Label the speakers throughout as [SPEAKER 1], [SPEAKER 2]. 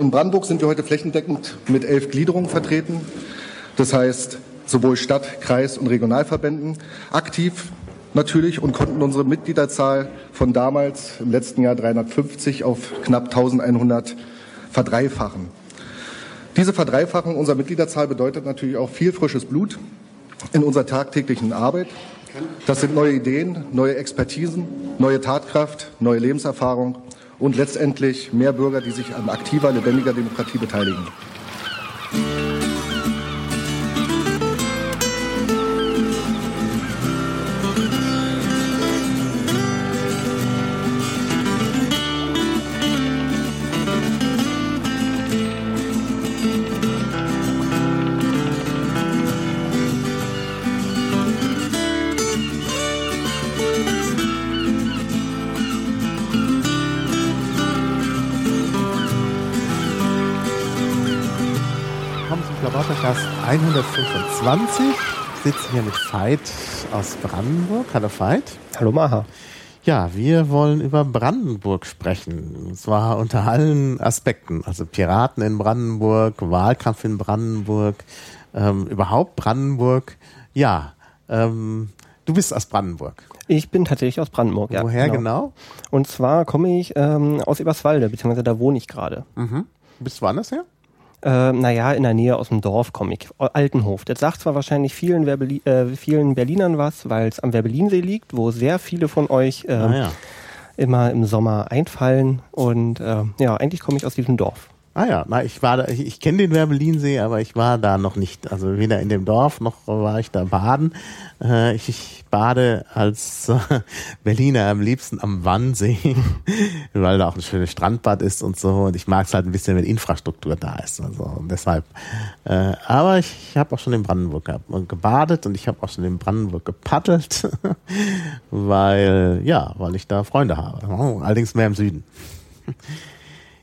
[SPEAKER 1] In Brandenburg sind wir heute flächendeckend mit elf Gliederungen vertreten. Das heißt, sowohl Stadt-, Kreis- und Regionalverbänden aktiv natürlich und konnten unsere Mitgliederzahl von damals im letzten Jahr 350 auf knapp 1100 verdreifachen. Diese Verdreifachung unserer Mitgliederzahl bedeutet natürlich auch viel frisches Blut in unserer tagtäglichen Arbeit. Das sind neue Ideen, neue Expertisen, neue Tatkraft, neue Lebenserfahrung und letztendlich mehr Bürger, die sich an aktiver, lebendiger Demokratie beteiligen.
[SPEAKER 2] 125. Ich sitze hier mit Veit aus Brandenburg. Hallo Veit.
[SPEAKER 3] Hallo Maha.
[SPEAKER 2] Ja, wir wollen über Brandenburg sprechen. Und zwar unter allen Aspekten. Also Piraten in Brandenburg, Wahlkampf in Brandenburg, ähm, überhaupt Brandenburg. Ja, ähm, du bist aus Brandenburg.
[SPEAKER 3] Ich bin tatsächlich aus Brandenburg, ja.
[SPEAKER 2] Woher genau?
[SPEAKER 3] Und zwar komme ich ähm, aus Eberswalde, beziehungsweise da wohne ich gerade.
[SPEAKER 2] Mhm. Bist du woanders her?
[SPEAKER 3] Äh, naja, in der Nähe aus dem Dorf komme ich. Altenhof. Das sagt zwar wahrscheinlich vielen, Werbeli äh, vielen Berlinern was, weil es am Werbelinsee liegt, wo sehr viele von euch äh,
[SPEAKER 2] Ah, ja.
[SPEAKER 3] immer im Sommer einfallen. Und äh, ja, eigentlich komme ich aus diesem Dorf.
[SPEAKER 2] Ah ja, na, ich war da, ich, ich kenne den Werbelinsee, aber ich war da noch nicht. Also weder in dem Dorf noch war ich da baden. Äh, ich, ich bade als äh, Berliner am liebsten am Wannsee, weil da auch ein schönes Strandbad ist und so. Und ich mag es halt ein bisschen, wenn Infrastruktur da ist. Also und deshalb. Äh, aber ich, ich habe auch schon in Brandenburg ge gebadet und ich habe auch schon in Brandenburg gepaddelt, weil ja, weil ich da Freunde habe. Allerdings mehr im Süden.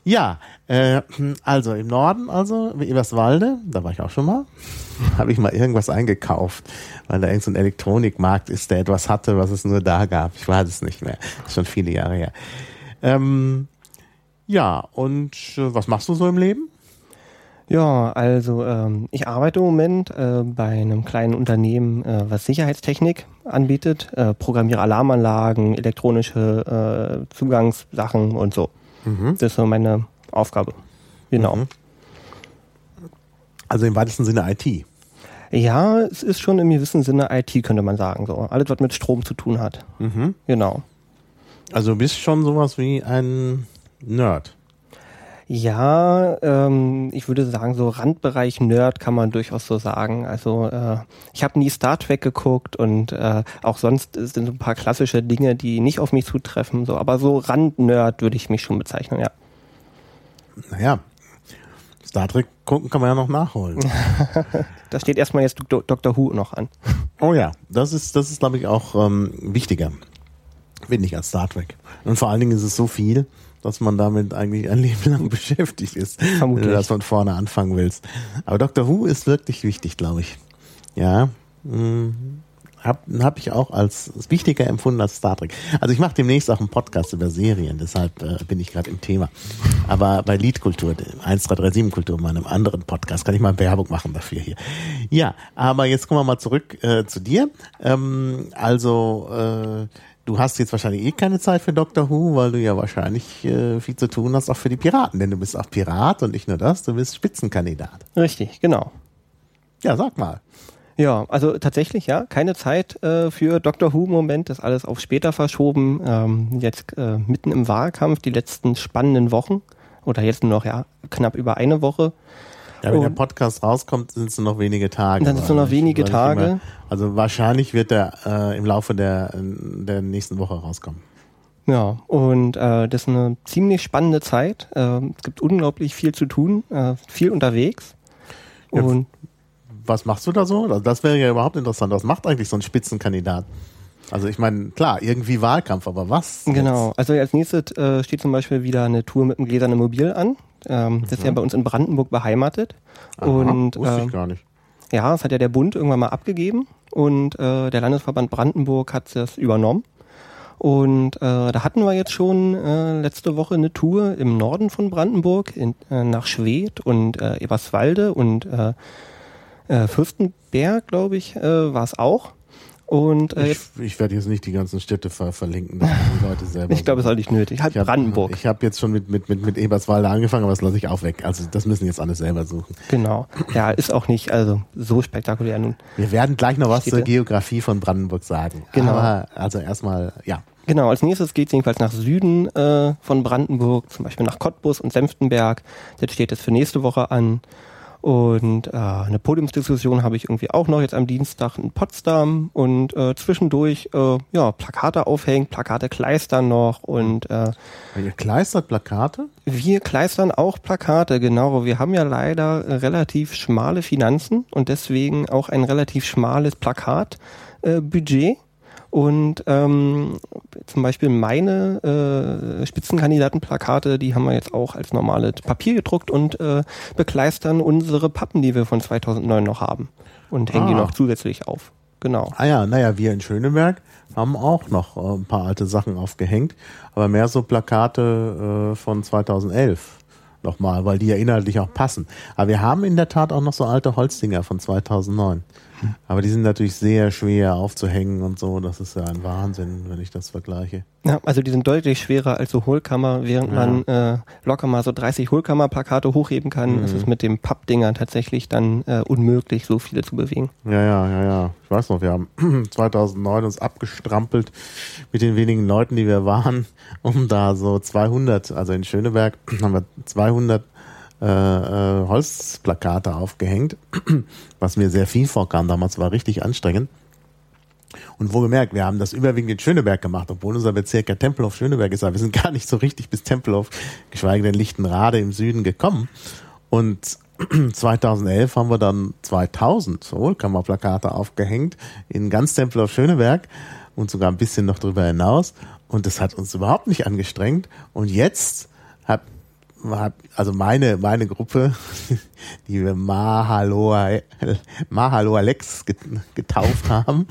[SPEAKER 2] Ja, äh, also im Norden, also Eberswalde, da war ich auch schon mal, habe ich mal irgendwas eingekauft, weil da irgend so ein Elektronikmarkt ist, der etwas hatte, was es nur da gab. Ich weiß es nicht mehr. Ist schon viele Jahre her. Ähm, ja, und äh, was machst du so im Leben?
[SPEAKER 3] Ja, also ähm, ich arbeite im Moment äh, bei einem kleinen Unternehmen, äh, was Sicherheitstechnik anbietet, äh, programmiere Alarmanlagen, elektronische äh, Zugangssachen und so. Das ist so meine Aufgabe. Genau.
[SPEAKER 2] Mhm. Also im weitesten Sinne IT.
[SPEAKER 3] Ja, es ist schon im gewissen Sinne IT, könnte man sagen. So. Alles, was mit Strom zu tun hat.
[SPEAKER 2] Mhm.
[SPEAKER 3] Genau.
[SPEAKER 2] Also du bist schon sowas wie ein Nerd.
[SPEAKER 3] Ja, ähm, ich würde sagen, so Randbereich Nerd kann man durchaus so sagen. Also äh, ich habe nie Star Trek geguckt und äh, auch sonst sind so ein paar klassische Dinge, die nicht auf mich zutreffen. So, aber so Rand-Nerd würde ich mich schon bezeichnen, ja.
[SPEAKER 2] Naja, Star Trek gucken kann man ja noch nachholen.
[SPEAKER 3] Da steht erstmal jetzt Do Dr. Who noch an.
[SPEAKER 2] Oh ja, das ist, das ist glaube ich auch ähm, wichtiger, finde ich, als Star Trek. Und vor allen Dingen ist es so viel, dass man damit eigentlich ein Leben lang beschäftigt ist,
[SPEAKER 3] Vermutlich.
[SPEAKER 2] wenn du das von vorne anfangen willst. Aber Dr. Who ist wirklich wichtig, glaube ich. Ja, mh, hab, hab ich auch als wichtiger empfunden als Star Trek. Also ich mache demnächst auch einen Podcast über Serien, deshalb äh, bin ich gerade im Thema. Aber bei Liedkultur, 1337 Kultur, meinem anderen Podcast, kann ich mal Werbung machen dafür hier. Ja, aber jetzt kommen wir mal zurück äh, zu dir. Ähm, also äh, du hast jetzt wahrscheinlich eh keine Zeit für Doctor Who, weil du ja wahrscheinlich äh, viel zu tun hast auch für die Piraten, denn du bist auch Pirat und nicht nur das, du bist Spitzenkandidat.
[SPEAKER 3] Richtig, genau.
[SPEAKER 2] Ja, sag mal.
[SPEAKER 3] Ja, also tatsächlich, ja, keine Zeit äh, für Doctor Who im Moment, das alles auf später verschoben. Ähm, jetzt äh, mitten im Wahlkampf, die letzten spannenden Wochen oder jetzt nur noch ja knapp über eine Woche.
[SPEAKER 2] Ja, wenn
[SPEAKER 3] Oh.
[SPEAKER 2] der Podcast rauskommt, sind es nur noch wenige Tage.
[SPEAKER 3] Dann sind es nur noch wenige Tage.
[SPEAKER 2] Immer, also wahrscheinlich wird der äh, im Laufe der, der nächsten Woche rauskommen.
[SPEAKER 3] Ja, und äh, das ist eine ziemlich spannende Zeit. Äh, es gibt unglaublich viel zu tun, äh, viel unterwegs.
[SPEAKER 2] Ja,
[SPEAKER 3] Und
[SPEAKER 2] Was machst du da so? Also Das wäre ja überhaupt interessant. Was macht eigentlich so ein Spitzenkandidat? Also ich meine, klar, irgendwie Wahlkampf, aber was?
[SPEAKER 3] Genau, also als nächstes äh, steht zum Beispiel wieder eine Tour mit dem gläsernen Mobil an. Ähm, Das ist ja bei uns in Brandenburg beheimatet.
[SPEAKER 2] Aha,
[SPEAKER 3] und
[SPEAKER 2] wusste
[SPEAKER 3] ähm,
[SPEAKER 2] ich gar nicht.
[SPEAKER 3] ja, das hat ja der Bund irgendwann mal abgegeben und äh, der Landesverband Brandenburg hat das übernommen. Und äh, da hatten wir jetzt schon äh, letzte Woche eine Tour im Norden von Brandenburg in, äh, nach Schwedt und äh, Eberswalde und äh, äh, Fürstenberg, glaube ich, äh, war es auch. Und
[SPEAKER 2] äh, ich, ich werde jetzt nicht die ganzen Städte ver verlinken, die Leute selber.
[SPEAKER 3] ich glaube, es ist auch nicht nötig. Halt
[SPEAKER 2] ich hab,
[SPEAKER 3] Brandenburg.
[SPEAKER 2] Ich habe jetzt schon mit, mit, mit, mit Eberswalde angefangen, aber das lasse ich auch weg. Also das müssen jetzt alle selber suchen.
[SPEAKER 3] Genau. Ja, ist auch nicht also so spektakulär nun.
[SPEAKER 2] Wir werden gleich noch was Städte. zur Geografie von Brandenburg sagen.
[SPEAKER 3] Genau.
[SPEAKER 2] Aber also erstmal, ja.
[SPEAKER 3] Genau, als nächstes geht es jedenfalls nach Süden äh, von Brandenburg, zum Beispiel nach Cottbus und Senftenberg. Das steht es für nächste Woche an. Und äh, eine Podiumsdiskussion habe ich irgendwie auch noch jetzt am Dienstag in Potsdam und äh, zwischendurch äh, ja Plakate aufhängen, Plakate kleistern noch und äh,
[SPEAKER 2] Ihr kleistert Plakate?
[SPEAKER 3] Wir kleistern auch Plakate, genau. Wir haben ja leider relativ schmale Finanzen und deswegen auch ein relativ schmales Plakatbudget. Äh, und ähm, zum Beispiel meine äh, Spitzenkandidatenplakate, die haben wir jetzt auch als normales Papier gedruckt und äh, bekleistern unsere Pappen, die wir von 2009 noch haben. Und hängen ah. die noch zusätzlich auf. Genau.
[SPEAKER 2] Ah ja, naja, wir in Schöneberg haben auch noch äh, ein paar alte Sachen aufgehängt, aber mehr so Plakate äh, von 2011 nochmal, weil die ja inhaltlich auch passen. Aber wir haben in der Tat auch noch so alte Holzdinger von 2009. Aber die sind natürlich sehr schwer aufzuhängen und so. Das ist ja ein Wahnsinn, wenn ich das vergleiche.
[SPEAKER 3] Ja, also die sind deutlich schwerer als so Hohlkammer, während ja. man äh, locker mal so 30 Hohlkammerplakate hochheben kann. Mhm. ist es mit dem Pappdinger tatsächlich dann äh, unmöglich, so viele zu bewegen.
[SPEAKER 2] Ja, ja, ja, ja. Ich weiß noch, wir haben 2009 uns abgestrampelt mit den wenigen Leuten, die wir waren, um da so 200, also in Schöneberg haben wir 200 äh, äh, Holzplakate aufgehängt, was mir sehr viel vorkam. Damals war richtig anstrengend. Und wo gemerkt, wir haben das überwiegend in Schöneberg gemacht, obwohl unser Bezirk ja Tempelhof Schöneberg ist, aber wir sind gar nicht so richtig bis Tempelhof, geschweige denn Lichtenrade im Süden gekommen. Und 2011 haben wir dann 2000 Hohlkammerplakate aufgehängt in ganz Tempelhof Schöneberg und sogar ein bisschen noch darüber hinaus. Und das hat uns überhaupt nicht angestrengt. Und jetzt habe also meine, meine Gruppe, die wir Mahaloa, Mahaloa Lex getauft haben,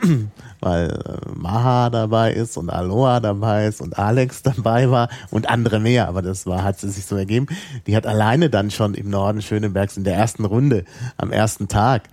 [SPEAKER 2] weil äh, Maha dabei ist und Aloha dabei ist und Alex dabei war und andere mehr, aber das war, hat sich so ergeben. Die hat alleine dann schon im Norden Schönebergs in der ersten Runde am ersten Tag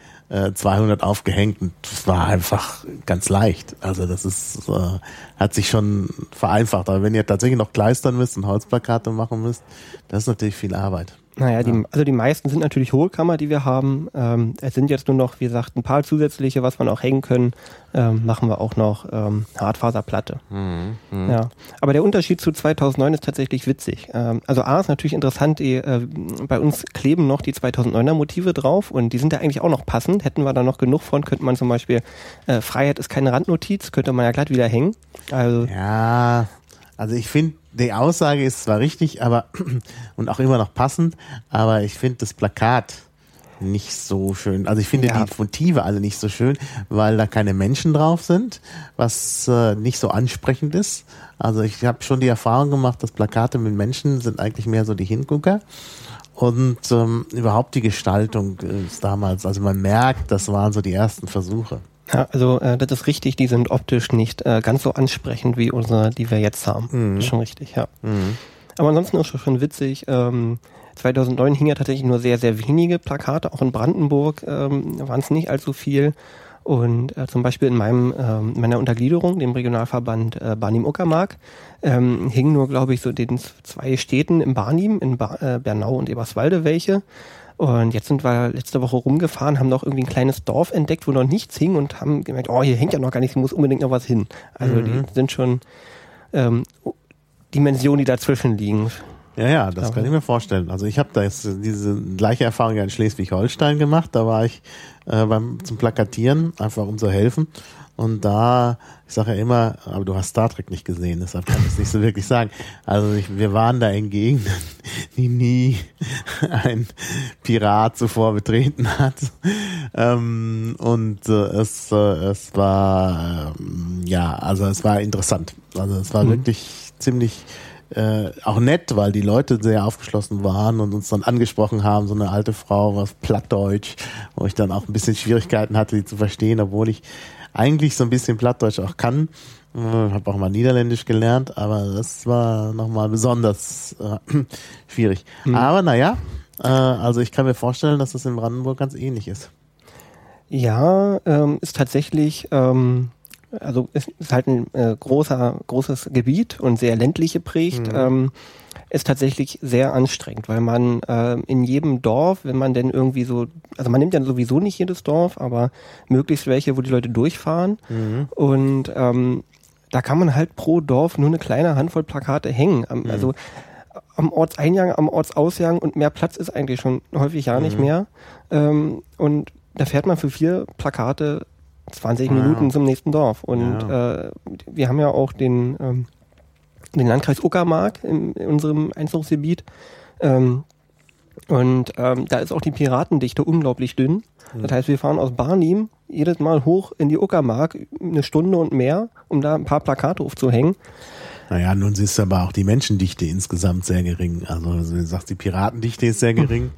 [SPEAKER 2] 200 äh, aufgehängt und das war einfach ganz leicht. Also das ist, äh, hat sich schon vereinfacht. Aber wenn ihr tatsächlich noch kleistern müsst und Holzplakate machen müsst, das ist natürlich viel Arbeit.
[SPEAKER 3] Naja, die, also die meisten sind natürlich Hohlkammer, die wir haben. Ähm, es sind jetzt nur noch, wie gesagt, ein paar zusätzliche, was man auch hängen können. Ähm, machen wir auch noch ähm, Hartfaserplatte. Mhm, mh. Ja, aber der Unterschied zu 2009 ist tatsächlich witzig. Ähm, also A ist natürlich interessant, die, äh, bei uns kleben noch die 2009er Motive drauf und die sind ja eigentlich auch noch passend. Hätten wir da noch genug von, könnte man zum Beispiel äh, Freiheit ist keine Randnotiz, könnte man ja glatt wieder hängen.
[SPEAKER 2] Also ja, also ich finde die Aussage ist zwar richtig, aber und auch immer noch passend, aber ich finde das Plakat nicht so schön. Also ich finde ja. die Motive alle nicht so schön, weil da keine Menschen drauf sind, was äh, nicht so ansprechend ist. Also ich habe schon die Erfahrung gemacht, dass Plakate mit Menschen sind eigentlich mehr so die Hingucker. Und ähm, überhaupt die Gestaltung ist damals, also man merkt, das waren so die ersten Versuche.
[SPEAKER 3] Ja, also äh, das ist richtig, die sind optisch nicht äh, ganz so ansprechend wie unsere, die wir jetzt haben. Mhm. Das ist schon richtig, ja. Mhm. Aber ansonsten ist es schon witzig. Ähm, 2009 hingen ja tatsächlich nur sehr, sehr wenige Plakate, auch in Brandenburg ähm, waren es nicht allzu viel. Und äh, zum Beispiel in meinem ähm, meiner Untergliederung, dem Regionalverband äh, Barnim Uckermark, ähm, hingen nur, glaube ich, so den zwei Städten im Barnim, in ba äh, Bernau und Eberswalde welche. Und jetzt sind wir letzte Woche rumgefahren, haben noch irgendwie ein kleines Dorf entdeckt, wo noch nichts hing und haben gemerkt, oh, hier hängt ja noch gar nichts, hier muss unbedingt noch was hin. Also mhm. die sind schon ähm, Dimensionen, die dazwischen liegen.
[SPEAKER 2] Ja, ja, das kann ich mir vorstellen. Also ich habe da jetzt diese gleiche Erfahrung ja in Schleswig-Holstein gemacht. Da war ich äh, beim zum Plakatieren, einfach um zu helfen. Und da, ich sage ja immer, aber du hast Star Trek nicht gesehen, deshalb kann ich es nicht so wirklich sagen. Also ich, wir waren da in Gegenden, die nie ein Pirat zuvor betreten hat. Ähm, und äh, es, äh, es war, äh, ja, also es war interessant. Also es war mhm. wirklich ziemlich äh, auch nett, weil die Leute sehr aufgeschlossen waren und uns dann angesprochen haben, so eine alte Frau, was Plattdeutsch, wo ich dann auch ein bisschen Schwierigkeiten hatte, sie zu verstehen, obwohl ich eigentlich so ein bisschen Plattdeutsch auch kann. Ich habe auch mal Niederländisch gelernt, aber das war nochmal besonders äh, schwierig. Mhm. Aber naja, äh, also ich kann mir vorstellen, dass das in Brandenburg ganz ähnlich ist.
[SPEAKER 3] Ja, ähm, ist tatsächlich, ähm, also ist, ist halt ein äh, großer, großes Gebiet und sehr ländlich geprägt. Mhm. Ähm, ist tatsächlich sehr anstrengend, weil man äh, in jedem Dorf, wenn man denn irgendwie so, also man nimmt ja sowieso nicht jedes Dorf, aber möglichst welche, wo die Leute durchfahren. Mhm. Und ähm, da kann man halt pro Dorf nur eine kleine Handvoll Plakate hängen. Mhm. Also am Ortseingang, am Ortsausgang und mehr Platz ist eigentlich schon häufig ja nicht mhm. mehr. Ähm, und da fährt man für vier Plakate 20 ja. Minuten zum nächsten Dorf. Und ja. äh, wir haben ja auch den, ähm, den Landkreis Uckermark in, in unserem Einzugsgebiet. Ähm, und ähm, da ist auch die Piratendichte unglaublich dünn. Mhm. Das heißt, wir fahren aus Barnim jedes Mal hoch in die Uckermark, eine Stunde und mehr, um da ein paar Plakate aufzuhängen.
[SPEAKER 2] Naja, nun ist aber auch die Menschendichte insgesamt sehr gering. Also du sagst, die Piratendichte ist sehr gering.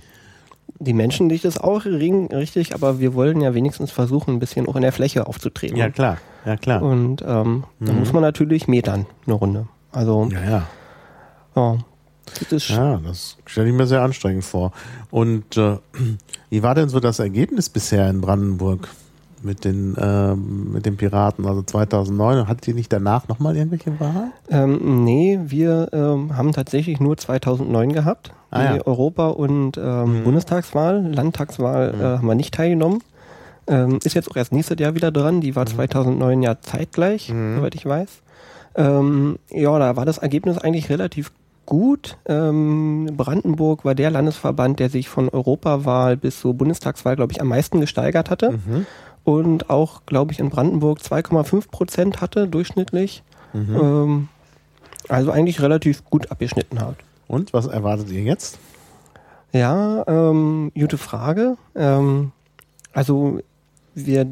[SPEAKER 3] Die Menschendichte ist auch gering, richtig, aber wir wollen ja wenigstens versuchen, ein bisschen auch in der Fläche aufzutreten.
[SPEAKER 2] Ja, klar, ja, klar.
[SPEAKER 3] Und ähm, mhm. da muss man natürlich metern, eine Runde. Also,
[SPEAKER 2] ja, ja.
[SPEAKER 3] ja.
[SPEAKER 2] Das ja, das stelle ich mir sehr anstrengend vor. Und äh, wie war denn so das Ergebnis bisher in Brandenburg? mit den, äh, mit den Piraten, also 2009. Hattet ihr nicht danach nochmal irgendwelche Wahlen?
[SPEAKER 3] Ähm, nee, wir ähm, haben tatsächlich nur 2009 gehabt. Ah, die ja. Europa- und ähm, mhm. Bundestagswahl. Landtagswahl mhm. äh, haben wir nicht teilgenommen. Ähm, ist jetzt auch erst nächstes Jahr wieder dran. Die war mhm. 2009 ja zeitgleich, mhm. soweit ich weiß. Ähm, ja, da war das Ergebnis eigentlich relativ gut. Ähm, Brandenburg war der Landesverband, der sich von Europawahl bis zur Bundestagswahl, glaube ich, am meisten gesteigert hatte. Mhm und auch, glaube ich, in Brandenburg 2,5 Prozent hatte, durchschnittlich. Mhm. Ähm, also eigentlich relativ gut abgeschnitten hat.
[SPEAKER 2] Und was erwartet ihr jetzt?
[SPEAKER 3] Ja, ähm, gute Frage. Ähm, also wir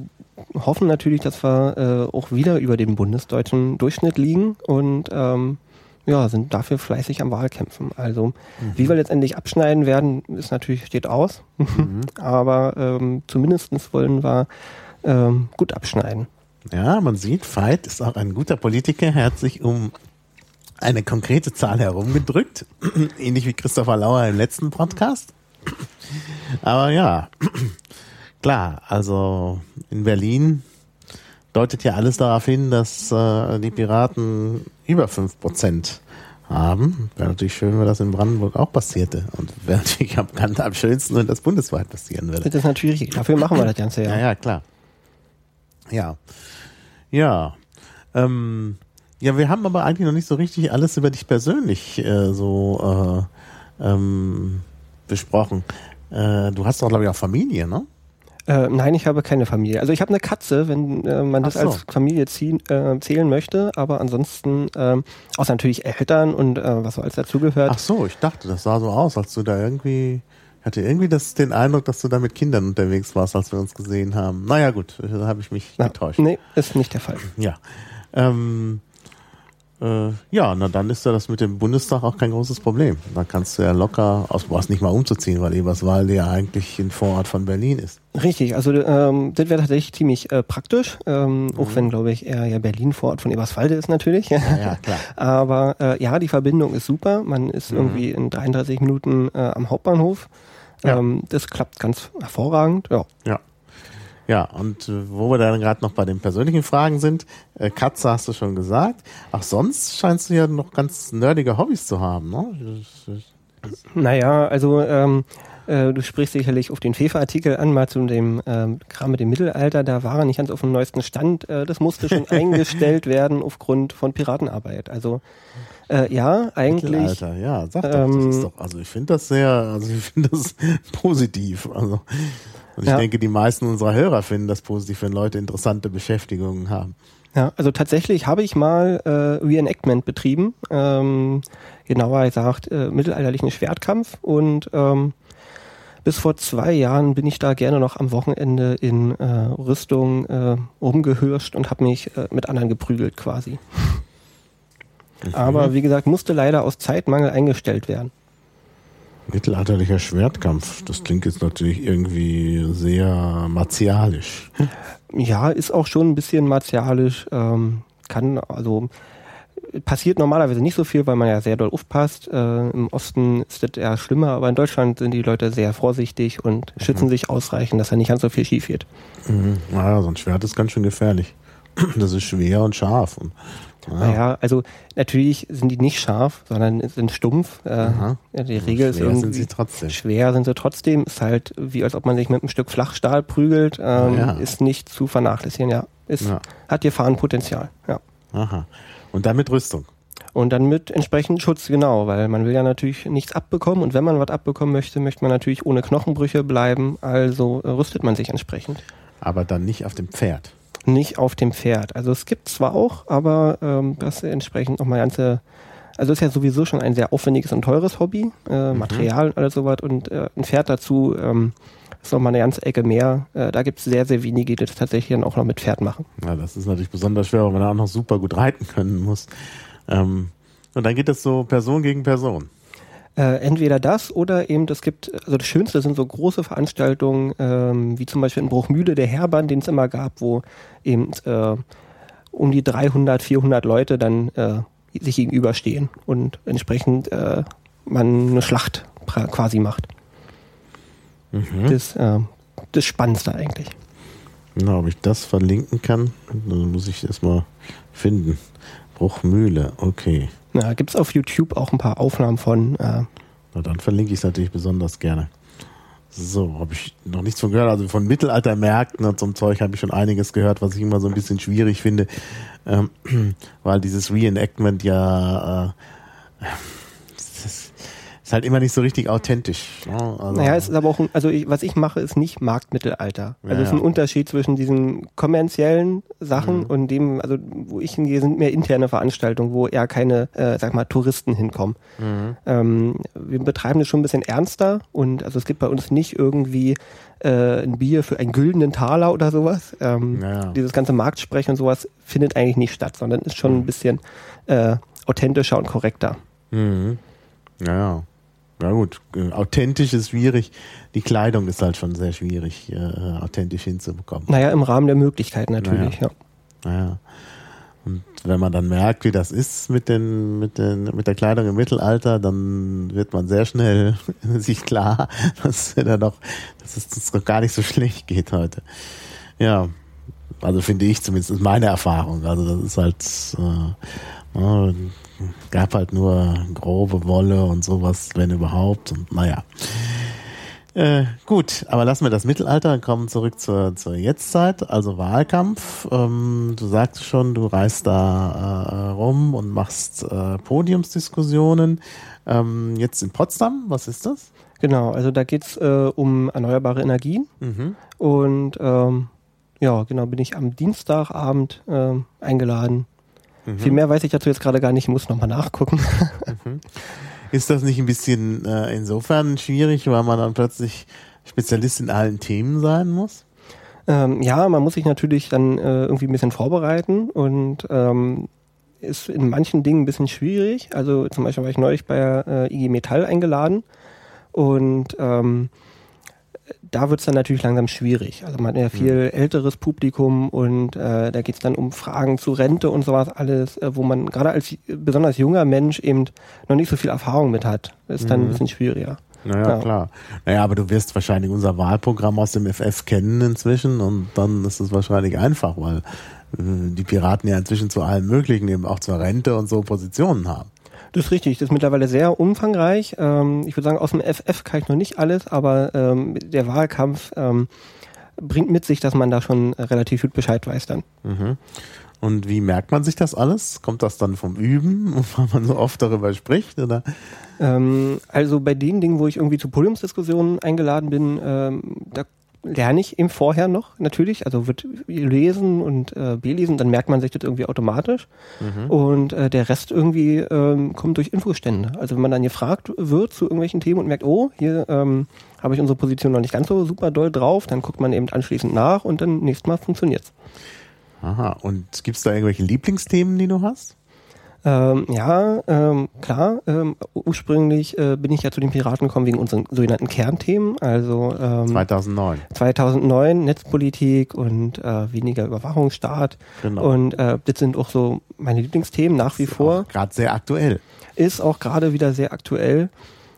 [SPEAKER 3] hoffen natürlich, dass wir äh, auch wieder über dem bundesdeutschen Durchschnitt liegen und ähm, ja, sind dafür fleißig am Wahlkämpfen. Also mhm. wie wir letztendlich abschneiden werden, ist natürlich steht aus. Mhm. Aber ähm, zumindest wollen wir ähm, gut abschneiden.
[SPEAKER 2] Ja, man sieht, Veit ist auch ein guter Politiker. Er hat sich um eine konkrete Zahl herumgedrückt, ähnlich wie Christopher Lauer im letzten Podcast. Aber ja, klar, also in Berlin deutet ja alles darauf hin, dass äh, die Piraten über fünf Prozent haben. Wäre natürlich schön, wenn das in Brandenburg auch passierte. Und wäre natürlich am, am schönsten, wenn das bundesweit passieren würde.
[SPEAKER 3] Das ist natürlich. Dafür machen wir das Ganze
[SPEAKER 2] ja. Ja, ja, klar. Ja. Ja. Ähm, ja, wir haben aber eigentlich noch nicht so richtig alles über dich persönlich äh, so äh, ähm, besprochen. Äh, du hast doch, glaube ich, auch Familie, ne?
[SPEAKER 3] Äh, nein, ich habe keine Familie. Also ich habe eine Katze, wenn äh, man das so. als Familie ziehen, äh, zählen möchte, aber ansonsten, äh, außer natürlich Eltern und äh, was so alles dazugehört.
[SPEAKER 2] Ach so, ich dachte, das sah so aus, als du da irgendwie hatte irgendwie das, den Eindruck, dass du da mit Kindern unterwegs warst, als wir uns gesehen haben. Naja, gut, da habe ich mich Na, getäuscht.
[SPEAKER 3] Nee, ist nicht der Fall.
[SPEAKER 2] Ja. Ähm, äh, ja, na dann ist ja das mit dem Bundestag auch kein großes Problem. Da kannst du ja locker, aus, du brauchst nicht mal umzuziehen, weil Eberswalde ja eigentlich ein Vorort von Berlin ist.
[SPEAKER 3] Richtig, also ähm, das wäre tatsächlich ziemlich äh, praktisch, ähm, mhm. auch wenn, glaube ich, eher ja Berlin Vorort von Eberswalde ist natürlich.
[SPEAKER 2] Ja, ja klar.
[SPEAKER 3] Aber äh, ja, die Verbindung ist super. Man ist mhm. irgendwie in 33 Minuten äh, am Hauptbahnhof. Ja. Ähm, das klappt ganz hervorragend. Ja.
[SPEAKER 2] Ja. Ja, und äh, wo wir dann gerade noch bei den persönlichen Fragen sind, äh, Katze hast du schon gesagt. Ach, sonst scheinst du ja noch ganz nerdige Hobbys zu haben, ne?
[SPEAKER 3] Naja, also ähm, äh, du sprichst sicherlich auf den Fefe-Artikel an, mal zu dem ähm, Kram mit dem Mittelalter. Da war er nicht ganz auf dem neuesten Stand. Äh, das musste schon eingestellt werden aufgrund von Piratenarbeit. Also äh, ja, eigentlich.
[SPEAKER 2] Alter, ja, sag doch, ähm, das ist doch, also ich finde das sehr, also ich finde das positiv. Also und ich ja. denke, die meisten unserer Hörer finden das positiv, wenn Leute interessante Beschäftigungen haben.
[SPEAKER 3] Ja, also tatsächlich habe ich mal äh, Reenactment betrieben, ähm, genauer gesagt äh, mittelalterlichen Schwertkampf und ähm, bis vor zwei Jahren bin ich da gerne noch am Wochenende in äh, Rüstung äh, rumgehirscht und habe mich äh, mit anderen geprügelt quasi. Mhm. Aber wie gesagt, musste leider aus Zeitmangel eingestellt werden.
[SPEAKER 2] Mittelalterlicher Schwertkampf, das klingt jetzt natürlich irgendwie sehr martialisch.
[SPEAKER 3] Ja, ist auch schon ein bisschen martialisch. Ähm, kann also passiert normalerweise nicht so viel, weil man ja sehr doll aufpasst. Äh, Im Osten ist das eher schlimmer, aber in Deutschland sind die Leute sehr vorsichtig und schützen sich ausreichend, dass da nicht ganz so viel schief geht.
[SPEAKER 2] Mhm. Naja, so ein Schwert ist ganz schön gefährlich. Das ist schwer und scharf. Und,
[SPEAKER 3] naja, also natürlich sind die nicht scharf, sondern sind stumpf. Äh, ja, die Regel ist irgendwie
[SPEAKER 2] sind sie trotzdem.
[SPEAKER 3] schwer sind sie trotzdem. Ist halt wie als ob man sich mit einem Stück Flachstahl prügelt. Ähm,
[SPEAKER 2] Ja.
[SPEAKER 3] Ist nicht zu vernachlässigen. Ja, ist
[SPEAKER 2] Ja.
[SPEAKER 3] hat Gefahrenpotenzial. Ja.
[SPEAKER 2] Aha. Und dann mit Rüstung.
[SPEAKER 3] Und dann mit entsprechend Schutz, genau, weil man will ja natürlich nichts abbekommen und wenn man was abbekommen möchte, möchte man natürlich ohne Knochenbrüche bleiben, also äh, rüstet man sich entsprechend.
[SPEAKER 2] Aber dann nicht auf dem Pferd.
[SPEAKER 3] Nicht auf dem Pferd. Also es gibt zwar auch, aber ähm, das entsprechend nochmal ganze, also ist ja sowieso schon ein sehr aufwendiges und teures Hobby, äh, Material und alles sowas und äh, ein Pferd dazu ähm, ist nochmal eine ganze Ecke mehr. Äh, da gibt es sehr, sehr wenige, die das tatsächlich dann auch noch mit Pferd machen.
[SPEAKER 2] Ja, das ist natürlich besonders schwer, weil man da auch noch super gut reiten können muss. Ähm, und dann geht das so Person gegen Person.
[SPEAKER 3] Äh, entweder das oder eben, es gibt, also das Schönste sind so große Veranstaltungen, ähm, wie zum Beispiel in Bruchmühle der Herbahn, den es immer gab, wo eben äh, um die 300, 400 Leute dann äh, sich gegenüberstehen und entsprechend äh, man eine Schlacht quasi macht. Das, äh, das Spannendste eigentlich.
[SPEAKER 2] Na, ob ich das verlinken kann, dann muss ich das mal finden. Bruchmühle, okay.
[SPEAKER 3] Ja, gibt es auf YouTube auch ein paar Aufnahmen von. Äh,
[SPEAKER 2] Na, dann verlinke ich es natürlich besonders gerne. So, habe ich noch nichts von gehört. Also von Mittelaltermärkten und so einem Zeug habe ich schon einiges gehört, was ich immer so ein bisschen schwierig finde, ähm, weil dieses Reenactment ja äh, halt immer nicht so richtig authentisch. Ne? Also,
[SPEAKER 3] Naja, es ist aber auch, ein, also ich, was ich mache, ist nicht Marktmittelalter. Also
[SPEAKER 2] Ja,
[SPEAKER 3] es ist ein
[SPEAKER 2] ja.
[SPEAKER 3] Unterschied zwischen diesen kommerziellen Sachen
[SPEAKER 2] Mhm.
[SPEAKER 3] und dem, also wo ich hingehe, sind mehr interne Veranstaltungen, wo eher keine, äh, sag mal, Touristen hinkommen.
[SPEAKER 2] Mhm.
[SPEAKER 3] Ähm, wir betreiben das schon ein bisschen ernster und also es gibt bei uns nicht irgendwie äh, ein Bier für einen güldenen Taler oder sowas. Ähm,
[SPEAKER 2] Ja.
[SPEAKER 3] Dieses ganze Marktsprechen und sowas findet eigentlich nicht statt, sondern ist schon
[SPEAKER 2] Mhm.
[SPEAKER 3] ein bisschen äh, authentischer und korrekter.
[SPEAKER 2] Mhm. Ja, ja. Gut, äh, authentisch ist schwierig. Die Kleidung ist halt schon sehr schwierig, äh, authentisch hinzubekommen.
[SPEAKER 3] Naja, im Rahmen der Möglichkeiten natürlich, ja.
[SPEAKER 2] Naja. Und wenn man dann merkt, wie das ist mit, den, mit, den, mit der Kleidung im Mittelalter, dann wird man sehr schnell sich klar, dass, da doch, dass es uns doch gar nicht so schlecht geht heute. Ja, also finde ich zumindest, ist meine Erfahrung. Also das ist halt, äh, äh, gab halt nur grobe Wolle und sowas, wenn überhaupt. Und naja. Äh, gut, aber lassen wir das Mittelalter, kommen zurück zur, zur Jetztzeit, also Wahlkampf. Ähm, du sagst schon, du reist da äh, rum und machst äh, Podiumsdiskussionen. Ähm, jetzt in Potsdam, was ist das?
[SPEAKER 3] Genau, also da geht's äh, um erneuerbare Energien
[SPEAKER 2] Mhm.
[SPEAKER 3] und ähm, ja, genau, bin ich am Dienstagabend ähm, eingeladen.
[SPEAKER 2] Mhm.
[SPEAKER 3] Viel mehr weiß ich dazu jetzt gerade gar nicht, ich muss nochmal nachgucken.
[SPEAKER 2] Ist das nicht ein bisschen äh, insofern schwierig, weil man dann plötzlich Spezialist in allen Themen sein muss?
[SPEAKER 3] ähm, ja, man muss sich natürlich dann äh, irgendwie ein bisschen vorbereiten und ähm, ist in manchen Dingen ein bisschen schwierig. Also zum Beispiel war ich neulich bei äh, IG Metall eingeladen und ähm, da wird's dann natürlich langsam schwierig. Also man hat ja viel älteres Publikum und äh, da geht's dann um Fragen zu Rente und sowas alles, äh, wo man gerade als besonders junger Mensch eben noch nicht so viel Erfahrung mit hat. Ist dann ein bisschen schwieriger.
[SPEAKER 2] Naja,
[SPEAKER 3] Ja.
[SPEAKER 2] klar. Naja, aber du wirst wahrscheinlich unser Wahlprogramm aus dem FF kennen inzwischen und dann ist es wahrscheinlich einfach, weil äh, die Piraten ja inzwischen zu allem Möglichen, eben auch zur Rente und so Positionen haben.
[SPEAKER 3] Das ist richtig, das ist mittlerweile sehr umfangreich. Ähm, ich würde sagen, aus dem FF kann ich noch nicht alles, aber ähm, der Wahlkampf ähm, bringt mit sich, dass man da schon relativ gut Bescheid weiß dann.
[SPEAKER 2] Mhm. Und wie merkt man sich das alles? Kommt das dann vom Üben, weil man so oft darüber spricht? Oder?
[SPEAKER 3] Ähm, also bei den Dingen, wo ich irgendwie zu Podiumsdiskussionen eingeladen bin, ähm, da lerne ich eben vorher noch natürlich, also wird lesen und äh, belesen, dann merkt man sich das irgendwie automatisch und äh, der Rest irgendwie ähm, kommt durch Infostände. Also wenn man dann gefragt wird zu irgendwelchen Themen und merkt, oh, hier ähm, habe ich unsere Position noch nicht ganz so super doll drauf, dann guckt man eben anschließend nach und dann nächstes Mal funktioniert's.
[SPEAKER 2] Aha. Und gibt's da irgendwelche Lieblingsthemen, die du hast?
[SPEAKER 3] Ähm, ja, ähm, klar. Ähm, ursprünglich äh, bin ich ja zu den Piraten gekommen wegen unseren sogenannten Kernthemen. Also ähm,
[SPEAKER 2] 2009.
[SPEAKER 3] 2009 Netzpolitik und äh, weniger Überwachungsstaat.
[SPEAKER 2] Genau.
[SPEAKER 3] Und äh, das sind auch so meine Lieblingsthemen nach wie vor.
[SPEAKER 2] Gerade sehr aktuell.
[SPEAKER 3] Ist auch gerade wieder sehr aktuell.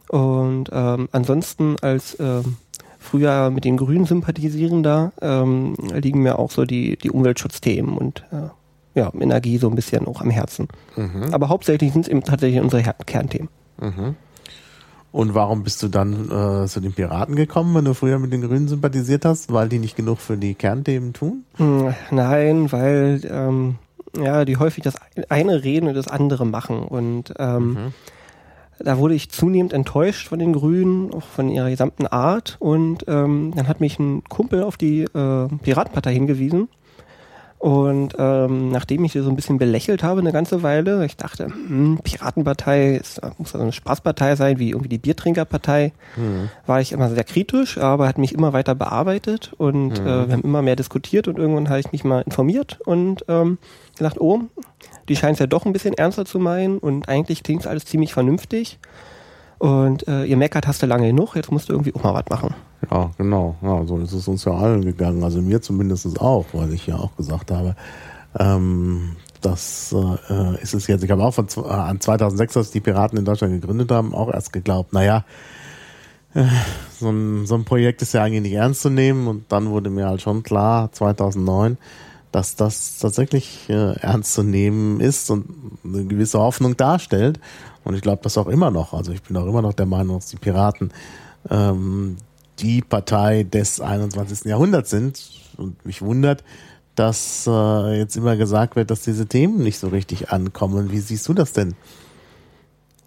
[SPEAKER 3] Und ähm, ansonsten als ähm, früher mit den Grünen sympathisierender ähm, liegen mir auch so die, die Umweltschutzthemen und äh, ja, Energie so ein bisschen auch am Herzen.
[SPEAKER 2] Mhm.
[SPEAKER 3] Aber hauptsächlich sind es eben tatsächlich unsere Kernthemen.
[SPEAKER 2] Und warum bist du dann äh, zu den Piraten gekommen, wenn du früher mit den Grünen sympathisiert hast? Weil die nicht genug für die Kernthemen tun?
[SPEAKER 3] Hm, Nein, weil ähm, ja, die häufig das eine reden und das andere machen. Und ähm, da wurde ich zunehmend enttäuscht von den Grünen, auch von ihrer gesamten Art. Und ähm, dann hat mich ein Kumpel auf die äh, Piratenpartei hingewiesen. Und ähm, nachdem ich sie so ein bisschen belächelt habe eine ganze Weile, ich dachte, hm, Piratenpartei ist, muss also eine Spaßpartei sein, wie irgendwie die Biertrinkerpartei, war ich immer sehr kritisch, aber hat mich immer weiter bearbeitet und äh, wir haben immer mehr diskutiert und irgendwann habe ich mich mal informiert und ähm, gedacht, oh, die scheint es ja doch ein bisschen ernster zu meinen und eigentlich klingt alles ziemlich vernünftig. Und äh, ihr meckert hast du lange genug, jetzt musst du irgendwie auch mal was machen.
[SPEAKER 2] Ja, genau. Ja, so ist es uns ja allen gegangen. Also mir zumindest auch, weil ich ja auch gesagt habe, ähm, das äh, ist es jetzt. Ich habe auch von, äh, an 2006, als die Piraten in Deutschland gegründet haben, auch erst geglaubt, naja, äh, so ein, so ein Projekt ist ja eigentlich nicht ernst zu nehmen. Und dann wurde mir halt schon klar, 2009, dass das tatsächlich äh, ernst zu nehmen ist und eine gewisse Hoffnung darstellt. Und ich glaube das auch immer noch. Also ich bin auch immer noch der Meinung, dass die Piraten ähm, die Partei des 21. Jahrhunderts sind. Und mich wundert, dass äh, jetzt immer gesagt wird, dass diese Themen nicht so richtig ankommen. Wie siehst du das denn?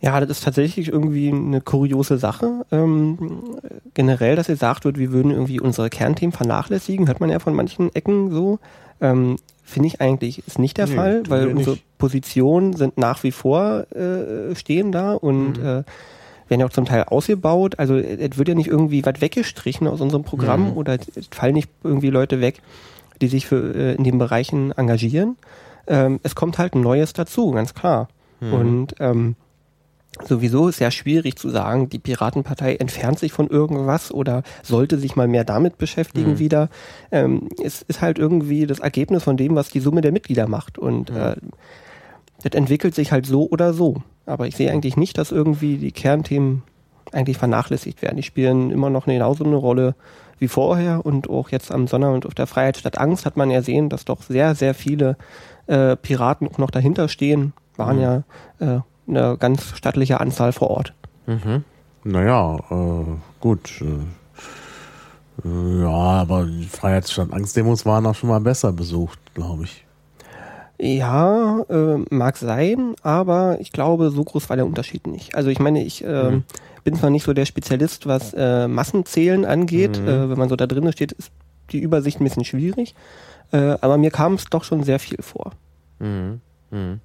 [SPEAKER 3] Ja, das ist tatsächlich irgendwie eine kuriose Sache. Ähm, generell, dass gesagt wird, wir würden irgendwie unsere Kernthemen vernachlässigen, hört man ja von manchen Ecken so. Ähm, Finde ich eigentlich ist nicht der
[SPEAKER 2] Nee,
[SPEAKER 3] Fall, weil unsere
[SPEAKER 2] nicht.
[SPEAKER 3] Positionen sind nach wie vor äh, stehen da und
[SPEAKER 2] Mhm.
[SPEAKER 3] äh, werden ja auch zum Teil ausgebaut. Also es wird ja nicht irgendwie was weggestrichen aus unserem Programm
[SPEAKER 2] Mhm.
[SPEAKER 3] oder es fallen nicht irgendwie Leute weg, die sich für, äh, in den Bereichen engagieren. Ähm, es kommt halt ein Neues dazu, ganz klar.
[SPEAKER 2] Mhm.
[SPEAKER 3] Und ähm, sowieso ist ja schwierig zu sagen, die Piratenpartei entfernt sich von irgendwas oder sollte sich mal mehr damit beschäftigen
[SPEAKER 2] Mhm.
[SPEAKER 3] wieder. Ähm, es ist halt irgendwie das Ergebnis von dem, was die Summe der Mitglieder macht. Und
[SPEAKER 2] Mhm.
[SPEAKER 3] äh, das entwickelt sich halt so oder so. Aber ich sehe eigentlich nicht, dass irgendwie die Kernthemen eigentlich vernachlässigt werden. Die spielen immer noch genauso eine Rolle wie vorher und auch jetzt am Sonnabend auf der Freiheit statt Angst hat man ja sehen, dass doch sehr, sehr viele äh, Piraten auch noch dahinter stehen. Waren
[SPEAKER 2] Mhm.
[SPEAKER 3] ja äh, eine ganz stattliche Anzahl vor Ort.
[SPEAKER 2] Naja, äh, gut. Äh, äh, ja, aber die Freiheitsstadt Angstdemos waren auch schon mal besser besucht, glaube ich.
[SPEAKER 3] Ja, äh, mag sein, aber ich glaube, so groß war der Unterschied nicht. Also ich meine, ich äh,
[SPEAKER 2] Mhm.
[SPEAKER 3] bin zwar nicht so der Spezialist, was äh, Massenzählen angeht.
[SPEAKER 2] Mhm.
[SPEAKER 3] Äh, wenn man so da drin steht, ist die Übersicht ein bisschen schwierig. Äh, aber mir kam es doch schon sehr viel vor.
[SPEAKER 2] Mhm. Mhm.